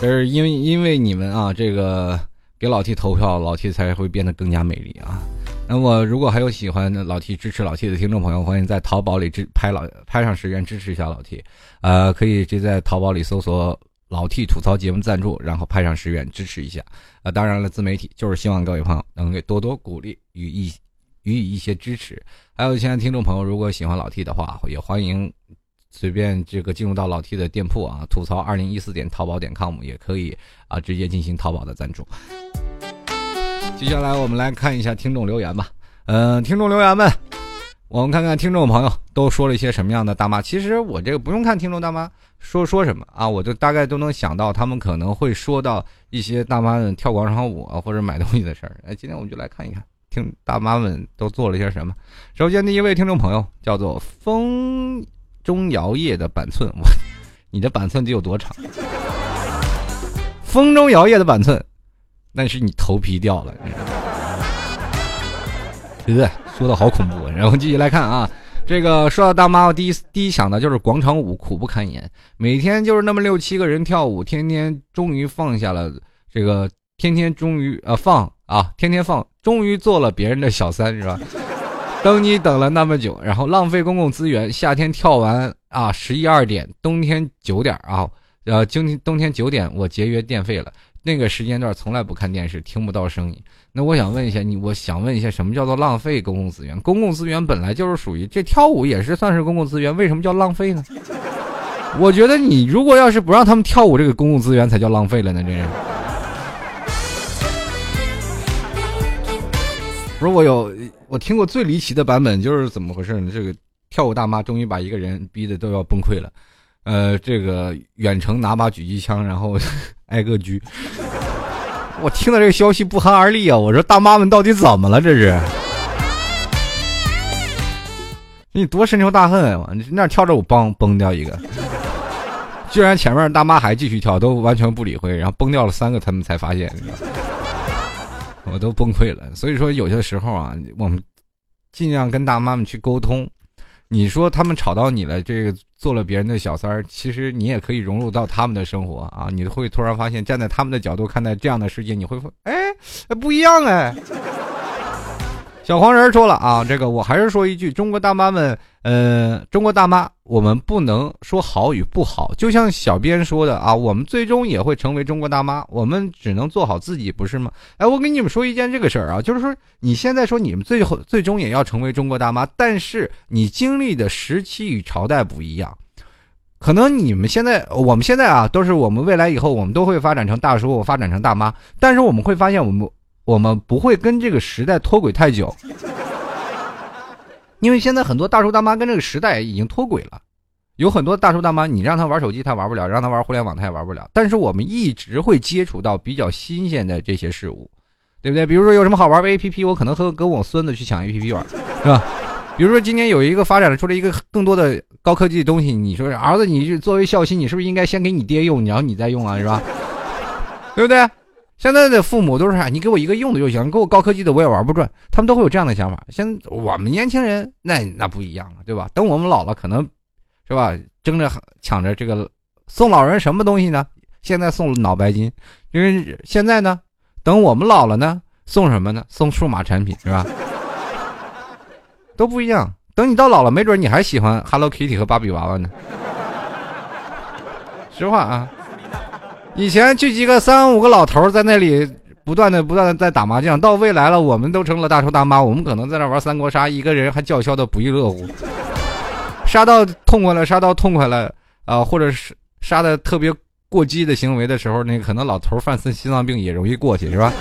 这是因为因为你们啊，这个给老 T 投票，老 T 才会变得更加美丽啊。那么，如果还有喜欢老 T 支持老 T 的听众朋友，欢迎在淘宝里支拍老拍上十元支持一下老 T。呃，可以直接在淘宝里搜索“老 T 吐槽节目赞助”，然后拍上十元支持一下。啊，当然了，自媒体就是希望各位朋友能给多多鼓励与一予以一些支持。还有现在听众朋友，如果喜欢老 T 的话，也欢迎。随便这个进入到老 T 的店铺啊，吐槽二零一四点淘宝点 com 也可以啊，直接进行淘宝的赞助。接下来我们来看一下听众留言吧。嗯，听众留言们，我们看看听众朋友都说了一些什么样的大妈。其实我这个不用看听众大妈说说什么啊，我就大概都能想到他们可能会说到一些大妈们跳广场舞啊或者买东西的事儿。哎，今天我们就来看一看，听大妈们都做了些什么。首先第一位听众朋友叫做风。钟摇曳的板寸，我，你的板寸得有多长？风中摇曳的板寸，那是你头皮掉了。呃，说的好恐怖。然后继续来看啊，这个说到大妈，我第一第一想的就是广场舞苦不堪言，每天就是那么六七个人跳舞，天天终于放下了这个，天天终于呃放啊，天天放，终于做了别人的小三，是吧？等你等了那么久，然后浪费公共资源。夏天跳完啊，十一二点；冬天九点啊，呃，今天冬天九点我节约电费了。那个时间段从来不看电视，听不到声音。那我想问一下你，我想问一下，什么叫做浪费公共资源？公共资源本来就是属于这跳舞也是算是公共资源，为什么叫浪费呢？我觉得你如果要是不让他们跳舞，这个公共资源才叫浪费了呢，这是。不是我有。我听过最离奇的版本就是怎么回事呢？这个跳舞大妈终于把一个人逼得都要崩溃了，呃，这个远程拿把狙击枪，然后 挨个狙。我听到这个消息不寒而栗啊！我说大妈们到底怎么了？这是你多深仇大恨啊！你那跳着舞崩崩掉一个，居然前面大妈还继续跳，都完全不理会，然后崩掉了三个，他们才发现。我都崩溃了，所以说有些时候啊，我们尽量跟大妈们去沟通。你说他们吵到你了，这个做了别人的小三儿，其实你也可以融入到他们的生活啊。你会突然发现，站在他们的角度看待这样的世界，你会说，哎，不一样哎。小黄人说了啊，这个我还是说一句，中国大妈们，呃，中国大妈，我们不能说好与不好，就像小编说的啊，我们最终也会成为中国大妈，我们只能做好自己，不是吗？哎，我跟你们说一件这个事儿啊，就是说你现在说你们最后最终也要成为中国大妈，但是你经历的时期与朝代不一样，可能你们现在，我们现在啊，都是我们未来以后我们都会发展成大叔，发展成大妈，但是我们会发现我们。我们不会跟这个时代脱轨太久，因为现在很多大叔大妈跟这个时代已经脱轨了。有很多大叔大妈，你让他玩手机他玩不了，让他玩互联网他也玩不了。但是我们一直会接触到比较新鲜的这些事物，对不对？比如说有什么好玩的 APP，我可能和跟我孙子去抢 APP 玩，是吧？比如说今年有一个发展出来一个更多的高科技的东西，你说儿子，你作为孝心，你是不是应该先给你爹用，然后你再用啊，是吧？对不对？现在的父母都是啥？你给我一个用的就行，给我高科技的我也玩不转。他们都会有这样的想法。现我们年轻人那那不一样了，对吧？等我们老了，可能是吧，争着抢着这个送老人什么东西呢？现在送脑白金，因为现在呢，等我们老了呢，送什么呢？送数码产品是吧？都不一样。等你到老了，没准你还喜欢 Hello Kitty 和芭比娃娃呢。实话啊，以前聚集个三五个老头在那里不断的不断的在打麻将，到未来了，我们都成了大叔大妈，我们可能在那玩三国杀，一个人还叫嚣的不亦乐乎，杀到痛快了，杀到痛快了啊，或者是杀的特别过激的行为的时候，那可能老头犯心心脏病也容易过去，是吧？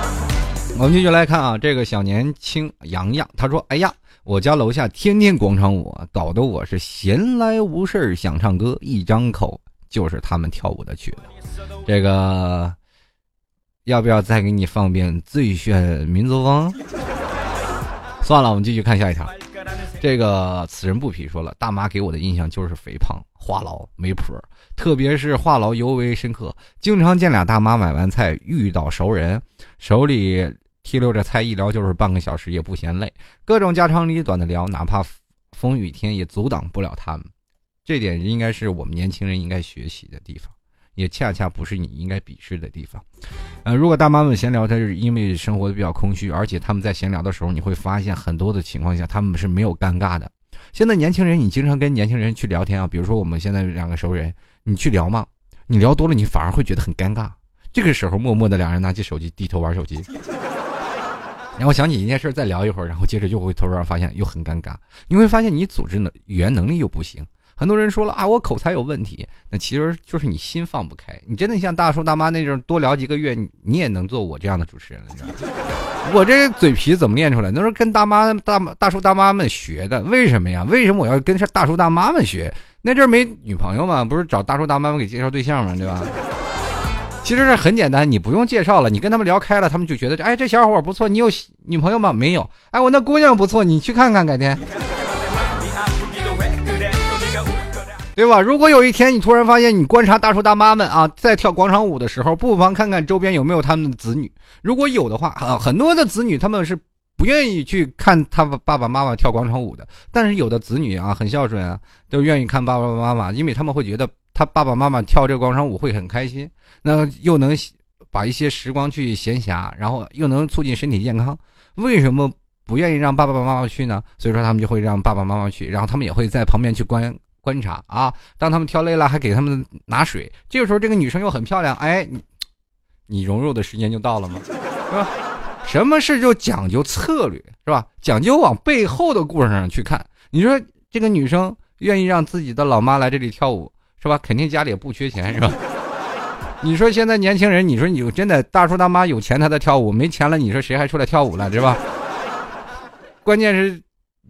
我们继续来看啊，这个小年轻洋洋，他说：“哎呀。”我家楼下天天广场舞，搞得我是闲来无事想唱歌，一张口就是他们跳舞的曲子。这个要不要再给你放遍《最炫民族风》？算了，我们继续看下一条。这个此人不匹说了，大妈给我的印象就是肥胖、话痨、没谱，特别是话痨尤为深刻。经常见俩大妈买完菜遇到熟人，手里。提溜着菜一聊就是半个小时也不嫌累，各种家长里短的聊，哪怕风雨天也阻挡不了他们。这点应该是我们年轻人应该学习的地方，也恰恰不是你应该鄙视的地方。呃，如果大妈们闲聊，她是因为生活的比较空虚，而且他们在闲聊的时候，你会发现很多的情况下他们是没有尴尬的。现在年轻人，你经常跟年轻人去聊天啊，比如说我们现在两个熟人，你去聊嘛，你聊多了，你反而会觉得很尴尬。这个时候，默默的两人拿起手机低头玩手机。然后想起一件事，再聊一会儿，然后接着又会突然发现又很尴尬。你会发现你组织的语言能力又不行。很多人说了啊，我口才有问题，那其实就是你心放不开。你真的像大叔大妈那种多聊几个月，你也能做我这样的主持人了你知道。我这嘴皮怎么练出来？那是跟大妈大大叔大妈们学的。为什么呀？为什么我要跟大叔大妈们学？那阵没女朋友嘛，不是找大叔大妈们给介绍对象嘛，对吧？其实是很简单，你不用介绍了，你跟他们聊开了，他们就觉得，哎，这小伙不错，你有女朋友吗？没有。哎，我那姑娘不错，你去看看，改天，对吧？如果有一天你突然发现，你观察大叔大妈们啊，在跳广场舞的时候，不妨看看周边有没有他们的子女。如果有的话，啊，很多的子女他们是不愿意去看他爸爸妈妈跳广场舞的，但是有的子女啊，很孝顺啊，都愿意看爸爸妈妈，因为他们会觉得。他爸爸妈妈跳这个广场舞会很开心，那又能把一些时光去闲暇，然后又能促进身体健康。为什么不愿意让爸爸妈妈去呢？所以说他们就会让爸爸妈妈去，然后他们也会在旁边去观观察啊。当他们跳累了，还给他们拿水。这个时候，这个女生又很漂亮，哎，你你融入的时间就到了吗？是吧？什么事就讲究策略，是吧？讲究往背后的故事上去看。你说这个女生愿意让自己的老妈来这里跳舞？是吧？肯定家里也不缺钱，是吧？你说现在年轻人，你说你真的大叔大妈有钱他在跳舞，没钱了，你说谁还出来跳舞了，是吧？关键是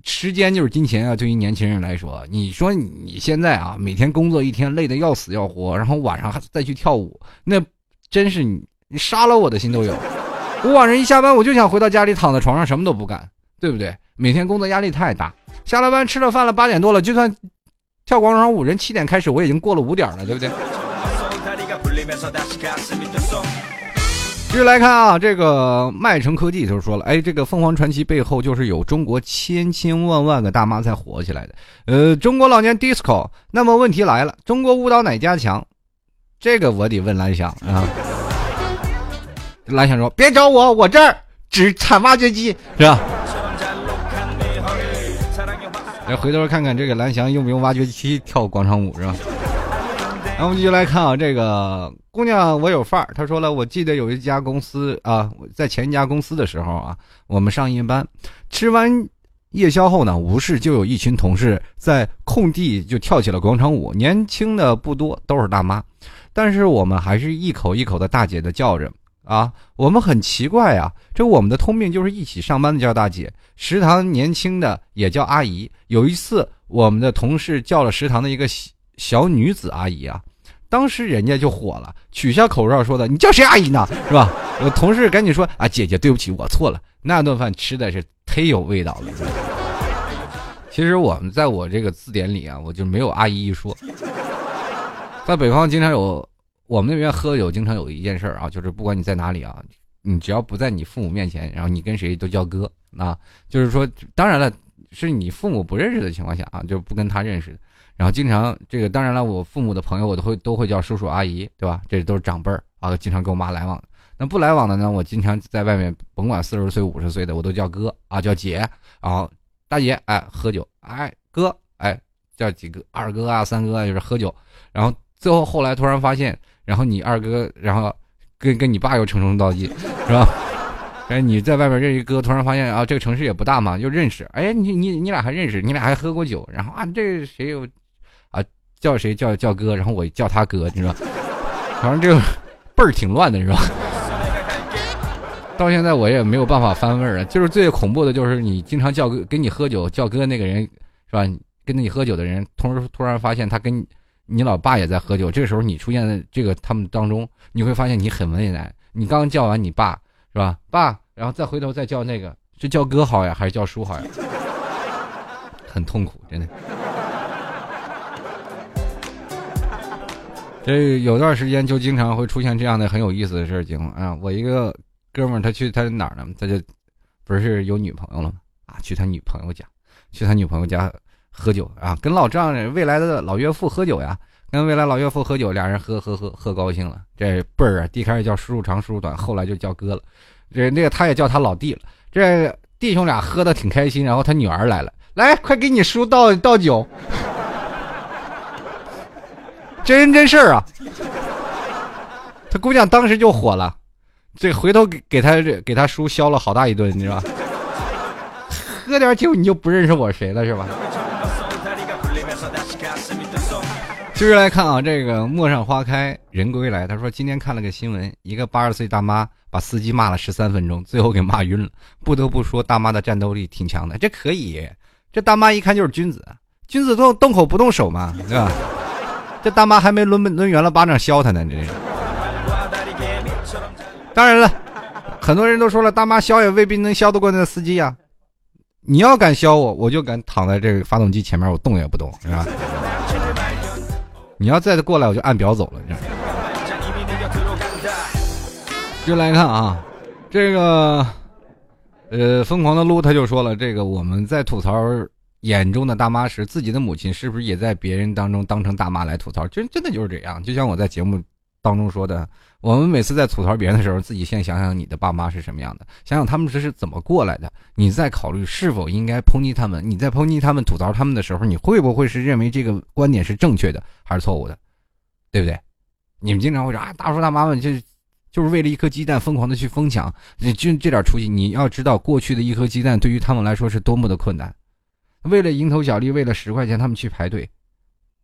时间就是金钱啊！对于年轻人来说，你说你现在啊，每天工作一天累得要死要活，然后晚上还再去跳舞，那真是你你杀了我的心都有。我晚上一下班，我就想回到家里躺在床上什么都不干，对不对？每天工作压力太大，下了班吃了饭了，八点多了，就算。跳广场舞，人七点开始，我已经过了五点了，对不对？继续来看啊，这个麦城科技就说了，哎，这个凤凰传奇背后就是有中国千千万万个大妈才火起来的。呃，中国老年 disco，那么问题来了，中国舞蹈哪家强？这个我得问蓝翔啊。蓝翔说：“别找我，我这儿只产挖掘机，是吧？” 来回头看看这个蓝翔用不用挖掘机跳广场舞是吧？然后我们继续来看啊，这个姑娘我有范儿。她说了，我记得有一家公司啊，在前一家公司的时候啊，我们上夜班，吃完夜宵后呢，无事就有一群同事在空地就跳起了广场舞，年轻的不多，都是大妈，但是我们还是一口一口的大姐的叫着。啊，我们很奇怪啊，这我们的通病就是一起上班的叫大姐，食堂年轻的也叫阿姨。有一次，我们的同事叫了食堂的一个小女子阿姨啊，当时人家就火了，取下口罩说的：“你叫谁阿姨呢？是吧？”我同事赶紧说：“啊，姐姐，对不起，我错了。”那顿饭吃的是忒有味道了。其实我们在我这个字典里啊，我就没有阿姨一说。在北方经常有。我们那边喝酒经常有一件事啊，就是不管你在哪里啊，你只要不在你父母面前，然后你跟谁都叫哥啊，就是说，当然了，是你父母不认识的情况下啊，就不跟他认识。然后经常这个，当然了，我父母的朋友我都会都会叫叔叔阿姨，对吧？这都是长辈儿啊，经常跟我妈来往。那不来往的呢，我经常在外面，甭管四十岁五十岁的，我都叫哥啊，叫姐，然后大姐，哎，喝酒，哎，哥，哎，叫几个二哥啊、三哥啊，就是喝酒。然后最后后来突然发现，然后你二哥，然后跟跟你爸又称兄道弟，是吧？哎，你在外面认一哥，突然发现啊，这个城市也不大嘛，又认识。哎，你你你俩还认识，你俩还喝过酒。然后啊，这谁又叫谁叫叫哥，然后我叫他哥，你知道，反正这个辈儿挺乱的，是吧？到现在我也没有办法翻味儿啊。就是最恐怖的就是你经常叫哥跟你喝酒叫哥那个人，是吧？跟着你喝酒的人，突然突然发现他跟你老爸也在喝酒。这时候你出现在这个他们当中，你会发现你很为难。你刚叫完你爸。是吧，爸，然后再回头再叫那个，是叫哥好呀，还是叫叔好呀？很痛苦，真的。这有段时间就经常会出现这样的很有意思的事情啊！我一个哥们儿，他去他哪儿呢？他就不是有女朋友了吗？啊，去他女朋友家，去他女朋友家喝酒啊，跟老丈人未来的老岳父喝酒呀，跟未来老岳父喝酒，俩人喝喝喝喝高兴了，这辈儿啊，一开始叫叔叔长叔叔短，后来就叫哥了。这那个他也叫他老弟了，这弟兄俩喝的挺开心，然后他女儿来了，来快给你叔倒倒酒，真人真事儿啊！他姑娘当时就火了，这回头给给他给他叔削了好大一顿，你知道吧？喝点酒你就不认识我谁了是吧？继续来看啊，这个陌上花开人归来。他说今天看了个新闻，一个八十岁大妈把司机骂了十三分钟，最后给骂晕了。不得不说，大妈的战斗力挺强的，这可以。这大妈一看就是君子，君子动动口不动手嘛，对吧？这大妈还没抡抡圆了巴掌削他呢，这是。当然了，很多人都说了，大妈削也未必能削得过那司机啊。你要敢削我，我就敢躺在这个发动机前面，我动也不动，是吧？你要再过来，我就按表走了。就来看啊，这个，呃，疯狂的撸他就说了，这个我们在吐槽眼中的大妈时，自己的母亲是不是也在别人当中当成大妈来吐槽？真真的就是这样。就像我在节目。当中说的，我们每次在吐槽别人的时候，自己先想想你的爸妈是什么样的，想想他们这是怎么过来的，你再考虑是否应该抨击他们。你在抨击他们、吐槽他们的时候，你会不会是认为这个观点是正确的还是错误的，对不对？你们经常会说啊，大叔大妈们就就是为了一颗鸡蛋疯狂的去疯抢，你就这点出息。你要知道，过去的一颗鸡蛋对于他们来说是多么的困难，为了蝇头小利，为了十块钱，他们去排队，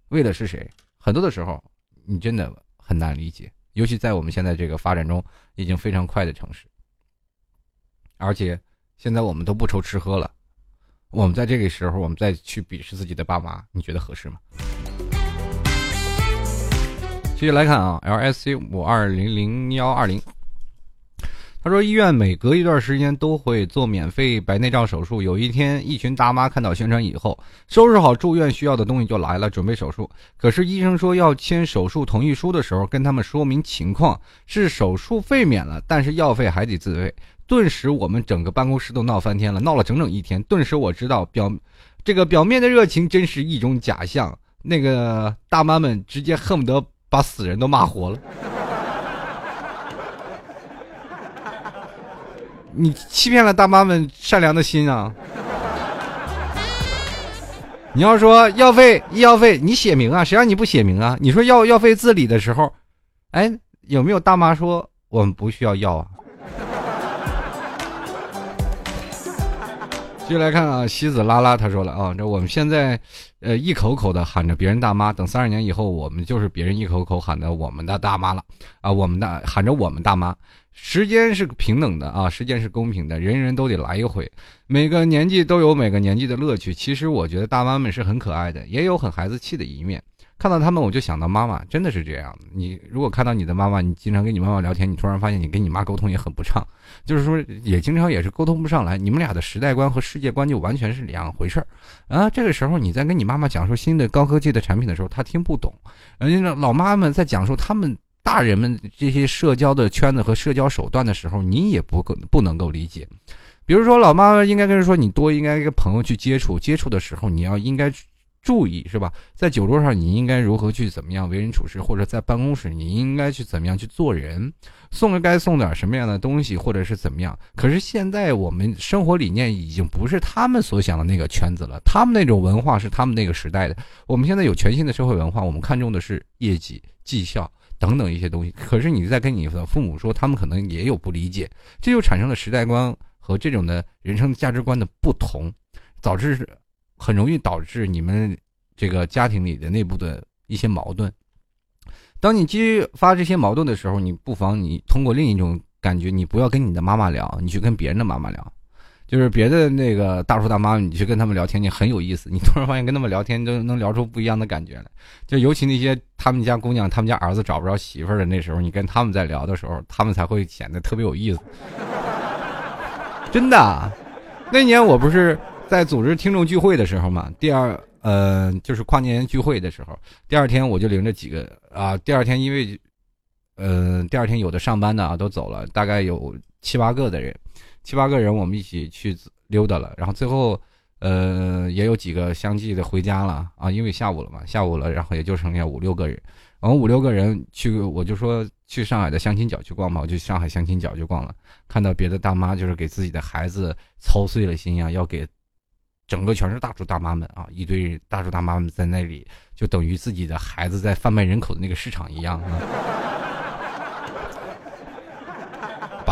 为的是谁？很多的时候，你真的。很难理解，尤其在我们现在这个发展中已经非常快的城市，而且现在我们都不愁吃喝了，我们在这个时候，我们再去鄙视自己的爸妈，你觉得合适吗？继续来看啊，L S C 五二零零幺二零。他说：“医院每隔一段时间都会做免费白内障手术。有一天，一群大妈看到宣传以后，收拾好住院需要的东西就来了，准备手术。可是医生说要签手术同意书的时候，跟他们说明情况是手术费免了，但是药费还得自费。顿时，我们整个办公室都闹翻天了，闹了整整一天。顿时，我知道表这个表面的热情真是一种假象。那个大妈们直接恨不得把死人都骂活了。”你欺骗了大妈们善良的心啊！你要说药费、医药费，你写明啊，谁让你不写明啊？你说药药费自理的时候，哎，有没有大妈说我们不需要药啊？继续来看啊，西子拉拉他说了啊，这我们现在，呃，一口口的喊着别人大妈，等三十年以后，我们就是别人一口口喊的我们的大妈了啊，我们的喊着我们大妈。时间是平等的啊，时间是公平的，人人都得来一回。每个年纪都有每个年纪的乐趣。其实我觉得大妈们是很可爱的，也有很孩子气的一面。看到他们，我就想到妈妈，真的是这样。你如果看到你的妈妈，你经常跟你妈妈聊天，你突然发现你跟你妈沟通也很不畅，就是说也经常也是沟通不上来。你们俩的时代观和世界观就完全是两回事儿啊。这个时候你在跟你妈妈讲述新的高科技的产品的时候，她听不懂。人家老妈们在讲述他们。大人们这些社交的圈子和社交手段的时候，你也不够不能够理解。比如说，老妈应该跟人说，你多应该跟朋友去接触，接触的时候你要应该注意是吧？在酒桌上你应该如何去怎么样为人处事，或者在办公室你应该去怎么样去做人，送该送点什么样的东西，或者是怎么样？可是现在我们生活理念已经不是他们所想的那个圈子了，他们那种文化是他们那个时代的。我们现在有全新的社会文化，我们看重的是业绩、绩效等等一些东西。可是你在跟你的父母说，他们可能也有不理解，这就产生了时代观和这种的人生价值观的不同，导致。很容易导致你们这个家庭里的内部的一些矛盾。当你激发这些矛盾的时候，你不妨你通过另一种感觉，你不要跟你的妈妈聊，你去跟别人的妈妈聊，就是别的那个大叔大妈，你去跟他们聊天，你很有意思。你突然发现跟他们聊天都能聊出不一样的感觉来。就尤其那些他们家姑娘、他们家儿子找不着媳妇儿的那时候，你跟他们在聊的时候，他们才会显得特别有意思。真的，那年我不是。在组织听众聚会的时候嘛，第二呃就是跨年聚会的时候，第二天我就领着几个啊，第二天因为，呃第二天有的上班的啊都走了，大概有七八个的人，七八个人我们一起去溜达了，然后最后呃也有几个相继的回家了啊，因为下午了嘛，下午了，然后也就剩下五六个人，然后五六个人去，我就说去上海的相亲角去逛吧，我就上海相亲角去逛了，看到别的大妈就是给自己的孩子操碎了心呀，要给。整个全是大叔大妈们啊，一堆大叔大妈们在那里，就等于自己的孩子在贩卖人口的那个市场一样啊，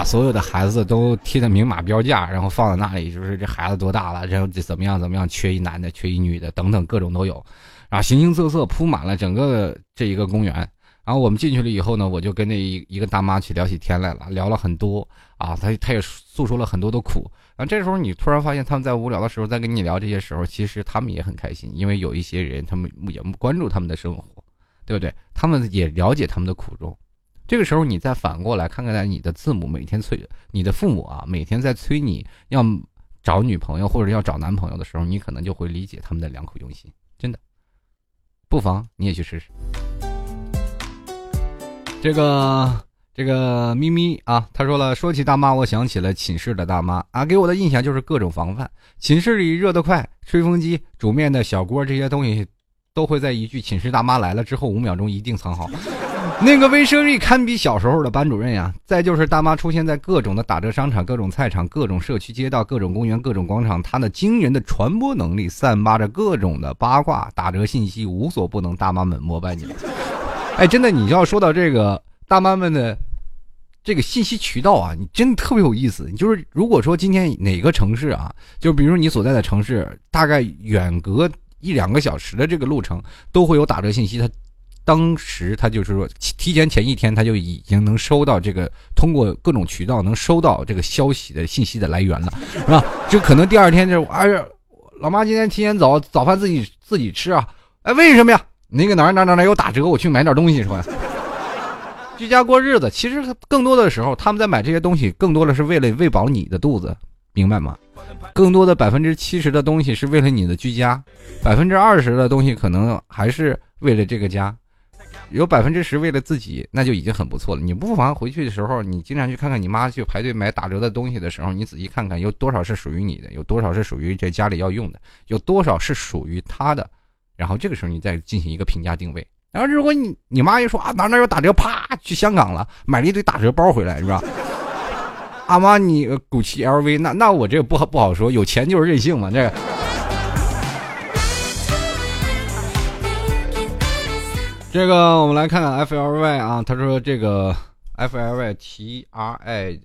把所有的孩子都贴的明码标价，然后放在那里，就是这孩子多大了，然后怎么样怎么样，缺一男的，缺一女的，等等各种都有，啊，形形色色铺满了整个这一个公园。然后我们进去了以后呢，我就跟那一一个大妈去聊起天来了，聊了很多啊，她她也诉说了很多的苦。啊，这时候你突然发现他们在无聊的时候在跟你聊这些时候，其实他们也很开心，因为有一些人他们也关注他们的生活，对不对？他们也了解他们的苦衷。这个时候你再反过来看看，你的字母每天催你的父母啊，每天在催你要找女朋友或者要找男朋友的时候，你可能就会理解他们的良苦用心，真的。不妨你也去试试。这个。这个咪咪啊，他说了，说起大妈，我想起了寝室的大妈啊，给我的印象就是各种防范。寝室里热得快，吹风机、煮面的小锅这些东西，都会在一句“寝室大妈来了”之后五秒钟一定藏好。那个卫生力堪比小时候的班主任呀。再就是大妈出现在各种的打折商场、各种菜场、各种社区街道、各种公园、各种广场，她的惊人的传播能力，散发着各种的八卦、打折信息，无所不能。大妈们膜拜你了。哎，真的，你要说到这个大妈们的。这个信息渠道啊，你真的特别有意思。你就是如果说今天哪个城市啊，就比如你所在的城市，大概远隔一两个小时的这个路程，都会有打折信息。它当时他就是说，提前前一天他就已经能收到这个，通过各种渠道能收到这个消息的信息的来源了，是吧？就可能第二天就哎呀，老妈今天提前早早饭自己自己吃啊，哎，为什么呀？那个哪哪哪哪有打折，我去买点东西是吧？居家过日子，其实更多的时候，他们在买这些东西，更多的是为了喂饱你的肚子，明白吗？更多的百分之七十的东西是为了你的居家，百分之二十的东西可能还是为了这个家，有百分之十为了自己，那就已经很不错了。你不妨回去的时候，你经常去看看你妈去排队买打折的东西的时候，你仔细看看有多少是属于你的，有多少是属于这家里要用的，有多少是属于他的，然后这个时候你再进行一个评价定位。然后如果你你妈一说啊哪哪有打折，啪去香港了，买了一堆打折包回来是吧？阿妈你古奇 LV，那那我这个不好不好说，有钱就是任性嘛这个。这个我们来看看 FLY 啊，他说这个 FLY TRI。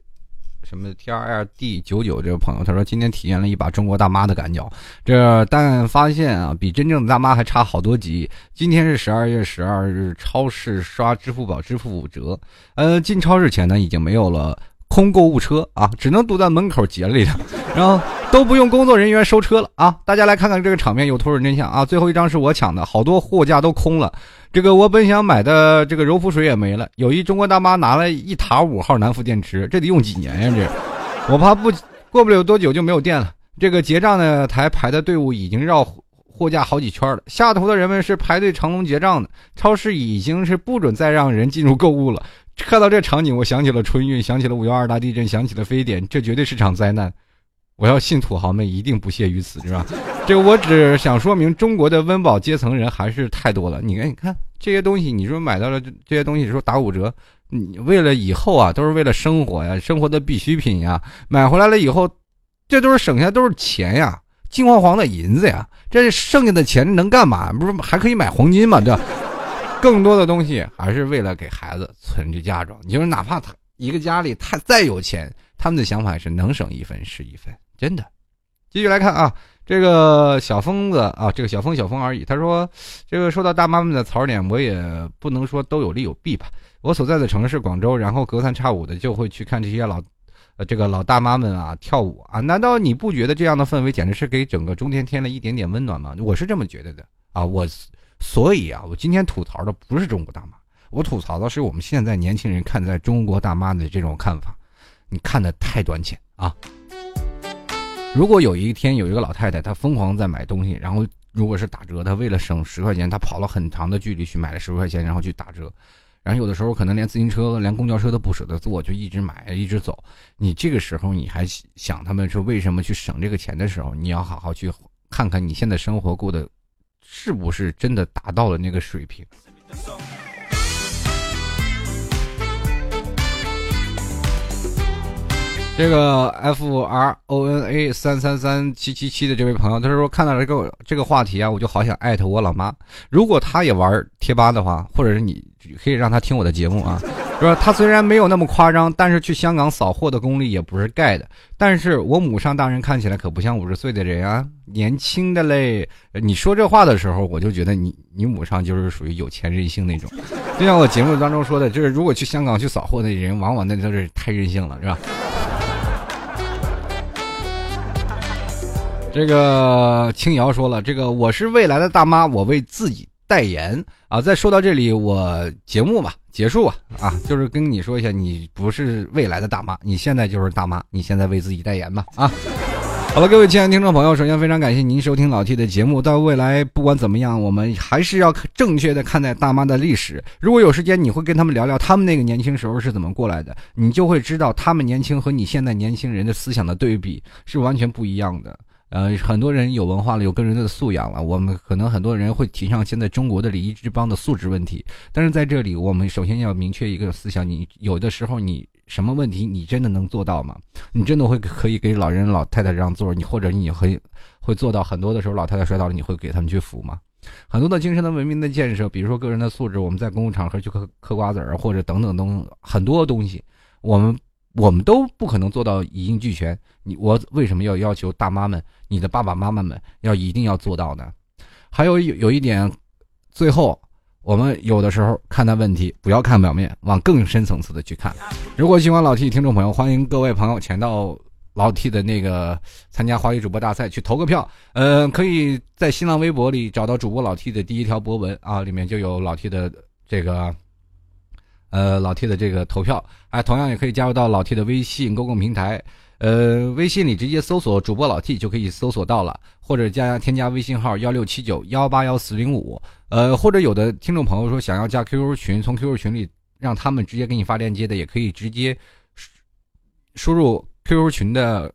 什么 T R L D 九九这个朋友，他说今天体验了一把中国大妈的赶脚，这但发现啊，比真正的大妈还差好多级。今天是十二月十二日，超市刷支付宝支付五折，呃，进超市前呢已经没有了空购物车啊，只能堵在门口结里了，然后都不用工作人员收车了啊！大家来看看这个场面，有图有真相啊！最后一张是我抢的，好多货架都空了。这个我本想买的这个柔肤水也没了，有一中国大妈拿了一沓五号南孚电池，这得用几年呀？这我怕不过不了多久就没有电了。这个结账的台排的队伍已经绕货架好几圈了，下头的人们是排队长龙结账的。超市已经是不准再让人进入购物了。看到这场景，我想起了春运，想起了五幺二大地震，想起了非典，这绝对是场灾难。我要信土豪们一定不屑于此，是吧？这个我只想说明，中国的温饱阶层人还是太多了。你看，你看这些东西，你说买到了这些东西，说打五折，你为了以后啊，都是为了生活呀，生活的必需品呀，买回来了以后，这都是省下都是钱呀，金黄黄的银子呀，这剩下的钱能干嘛？不是还可以买黄金吗？对吧？更多的东西还是为了给孩子存着嫁妆。你就是哪怕他一个家里他再有钱，他们的想法是能省一分是一分。真的，继续来看啊，这个小疯子啊，这个小疯小疯而已。他说，这个说到大妈们的槽点，我也不能说都有利有弊吧。我所在的城市广州，然后隔三差五的就会去看这些老，呃，这个老大妈们啊跳舞啊。难道你不觉得这样的氛围简直是给整个中天添了一点点温暖吗？我是这么觉得的啊。我所以啊，我今天吐槽的不是中国大妈，我吐槽的是我们现在年轻人看待中国大妈的这种看法，你看的太短浅啊。如果有一天有一个老太太，她疯狂在买东西，然后如果是打折，她为了省十块钱，她跑了很长的距离去买了十块钱，然后去打折，然后有的时候可能连自行车、连公交车都不舍得坐，就一直买，一直走。你这个时候你还想他们说为什么去省这个钱的时候，你要好好去看看你现在生活过的是不是真的达到了那个水平。这个 F R O N A 三三三七七七的这位朋友，他说看到这个这个话题啊，我就好想艾特我老妈。如果他也玩贴吧的话，或者是你可以让他听我的节目啊。说他虽然没有那么夸张，但是去香港扫货的功力也不是盖的。但是我母上大人看起来可不像五十岁的人啊，年轻的嘞。你说这话的时候，我就觉得你你母上就是属于有钱任性那种。就像我节目当中说的，就是如果去香港去扫货的人，往往那都是太任性了，是吧？这个青瑶说了，这个我是未来的大妈，我为自己代言啊。再说到这里，我节目吧结束吧啊，就是跟你说一下，你不是未来的大妈，你现在就是大妈，你现在为自己代言吧啊。好了，各位亲爱的听众朋友，首先非常感谢您收听老 T 的节目。到未来不管怎么样，我们还是要正确的看待大妈的历史。如果有时间，你会跟他们聊聊他们那个年轻时候是怎么过来的，你就会知道他们年轻和你现在年轻人的思想的对比是完全不一样的。呃，很多人有文化了，有个人的素养了。我们可能很多人会提倡现在中国的礼仪之邦的素质问题，但是在这里，我们首先要明确一个思想：你有的时候你什么问题，你真的能做到吗？你真的会可以给老人老太太让座？你或者你会会做到很多的时候，老太太摔倒了，你会给他们去扶吗？很多的精神的文明的建设，比如说个人的素质，我们在公共场合去嗑嗑瓜子儿，或者等等等很多东西，我们。我们都不可能做到一应俱全，你我为什么要要求大妈们、你的爸爸妈妈们要一定要做到呢？还有有有一点，最后我们有的时候看待问题，不要看表面，往更深层次的去看。如果喜欢老 T 听众朋友，欢迎各位朋友前到老 T 的那个参加华语主播大赛去投个票。呃，可以在新浪微博里找到主播老 T 的第一条博文啊，里面就有老 T 的这个。呃，老 T 的这个投票，哎，同样也可以加入到老 T 的微信公共平台，呃，微信里直接搜索主播老 T 就可以搜索到了，或者加添加微信号幺六七九幺八幺四零五，呃，或者有的听众朋友说想要加 QQ 群，从 QQ 群里让他们直接给你发链接的，也可以直接输入 QQ 群的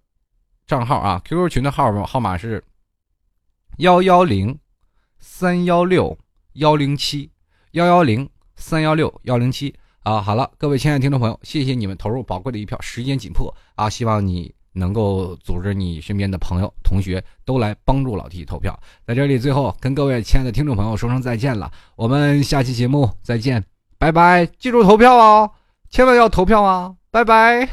账号啊，QQ 群的号号码是幺幺零三幺六幺零七幺幺零三幺六幺零七。啊，好了，各位亲爱的听众朋友，谢谢你们投入宝贵的一票。时间紧迫啊，希望你能够组织你身边的朋友、同学都来帮助老弟投票。在这里，最后跟各位亲爱的听众朋友说声再见了，我们下期节目再见，拜拜！记住投票哦，千万要投票啊，拜拜。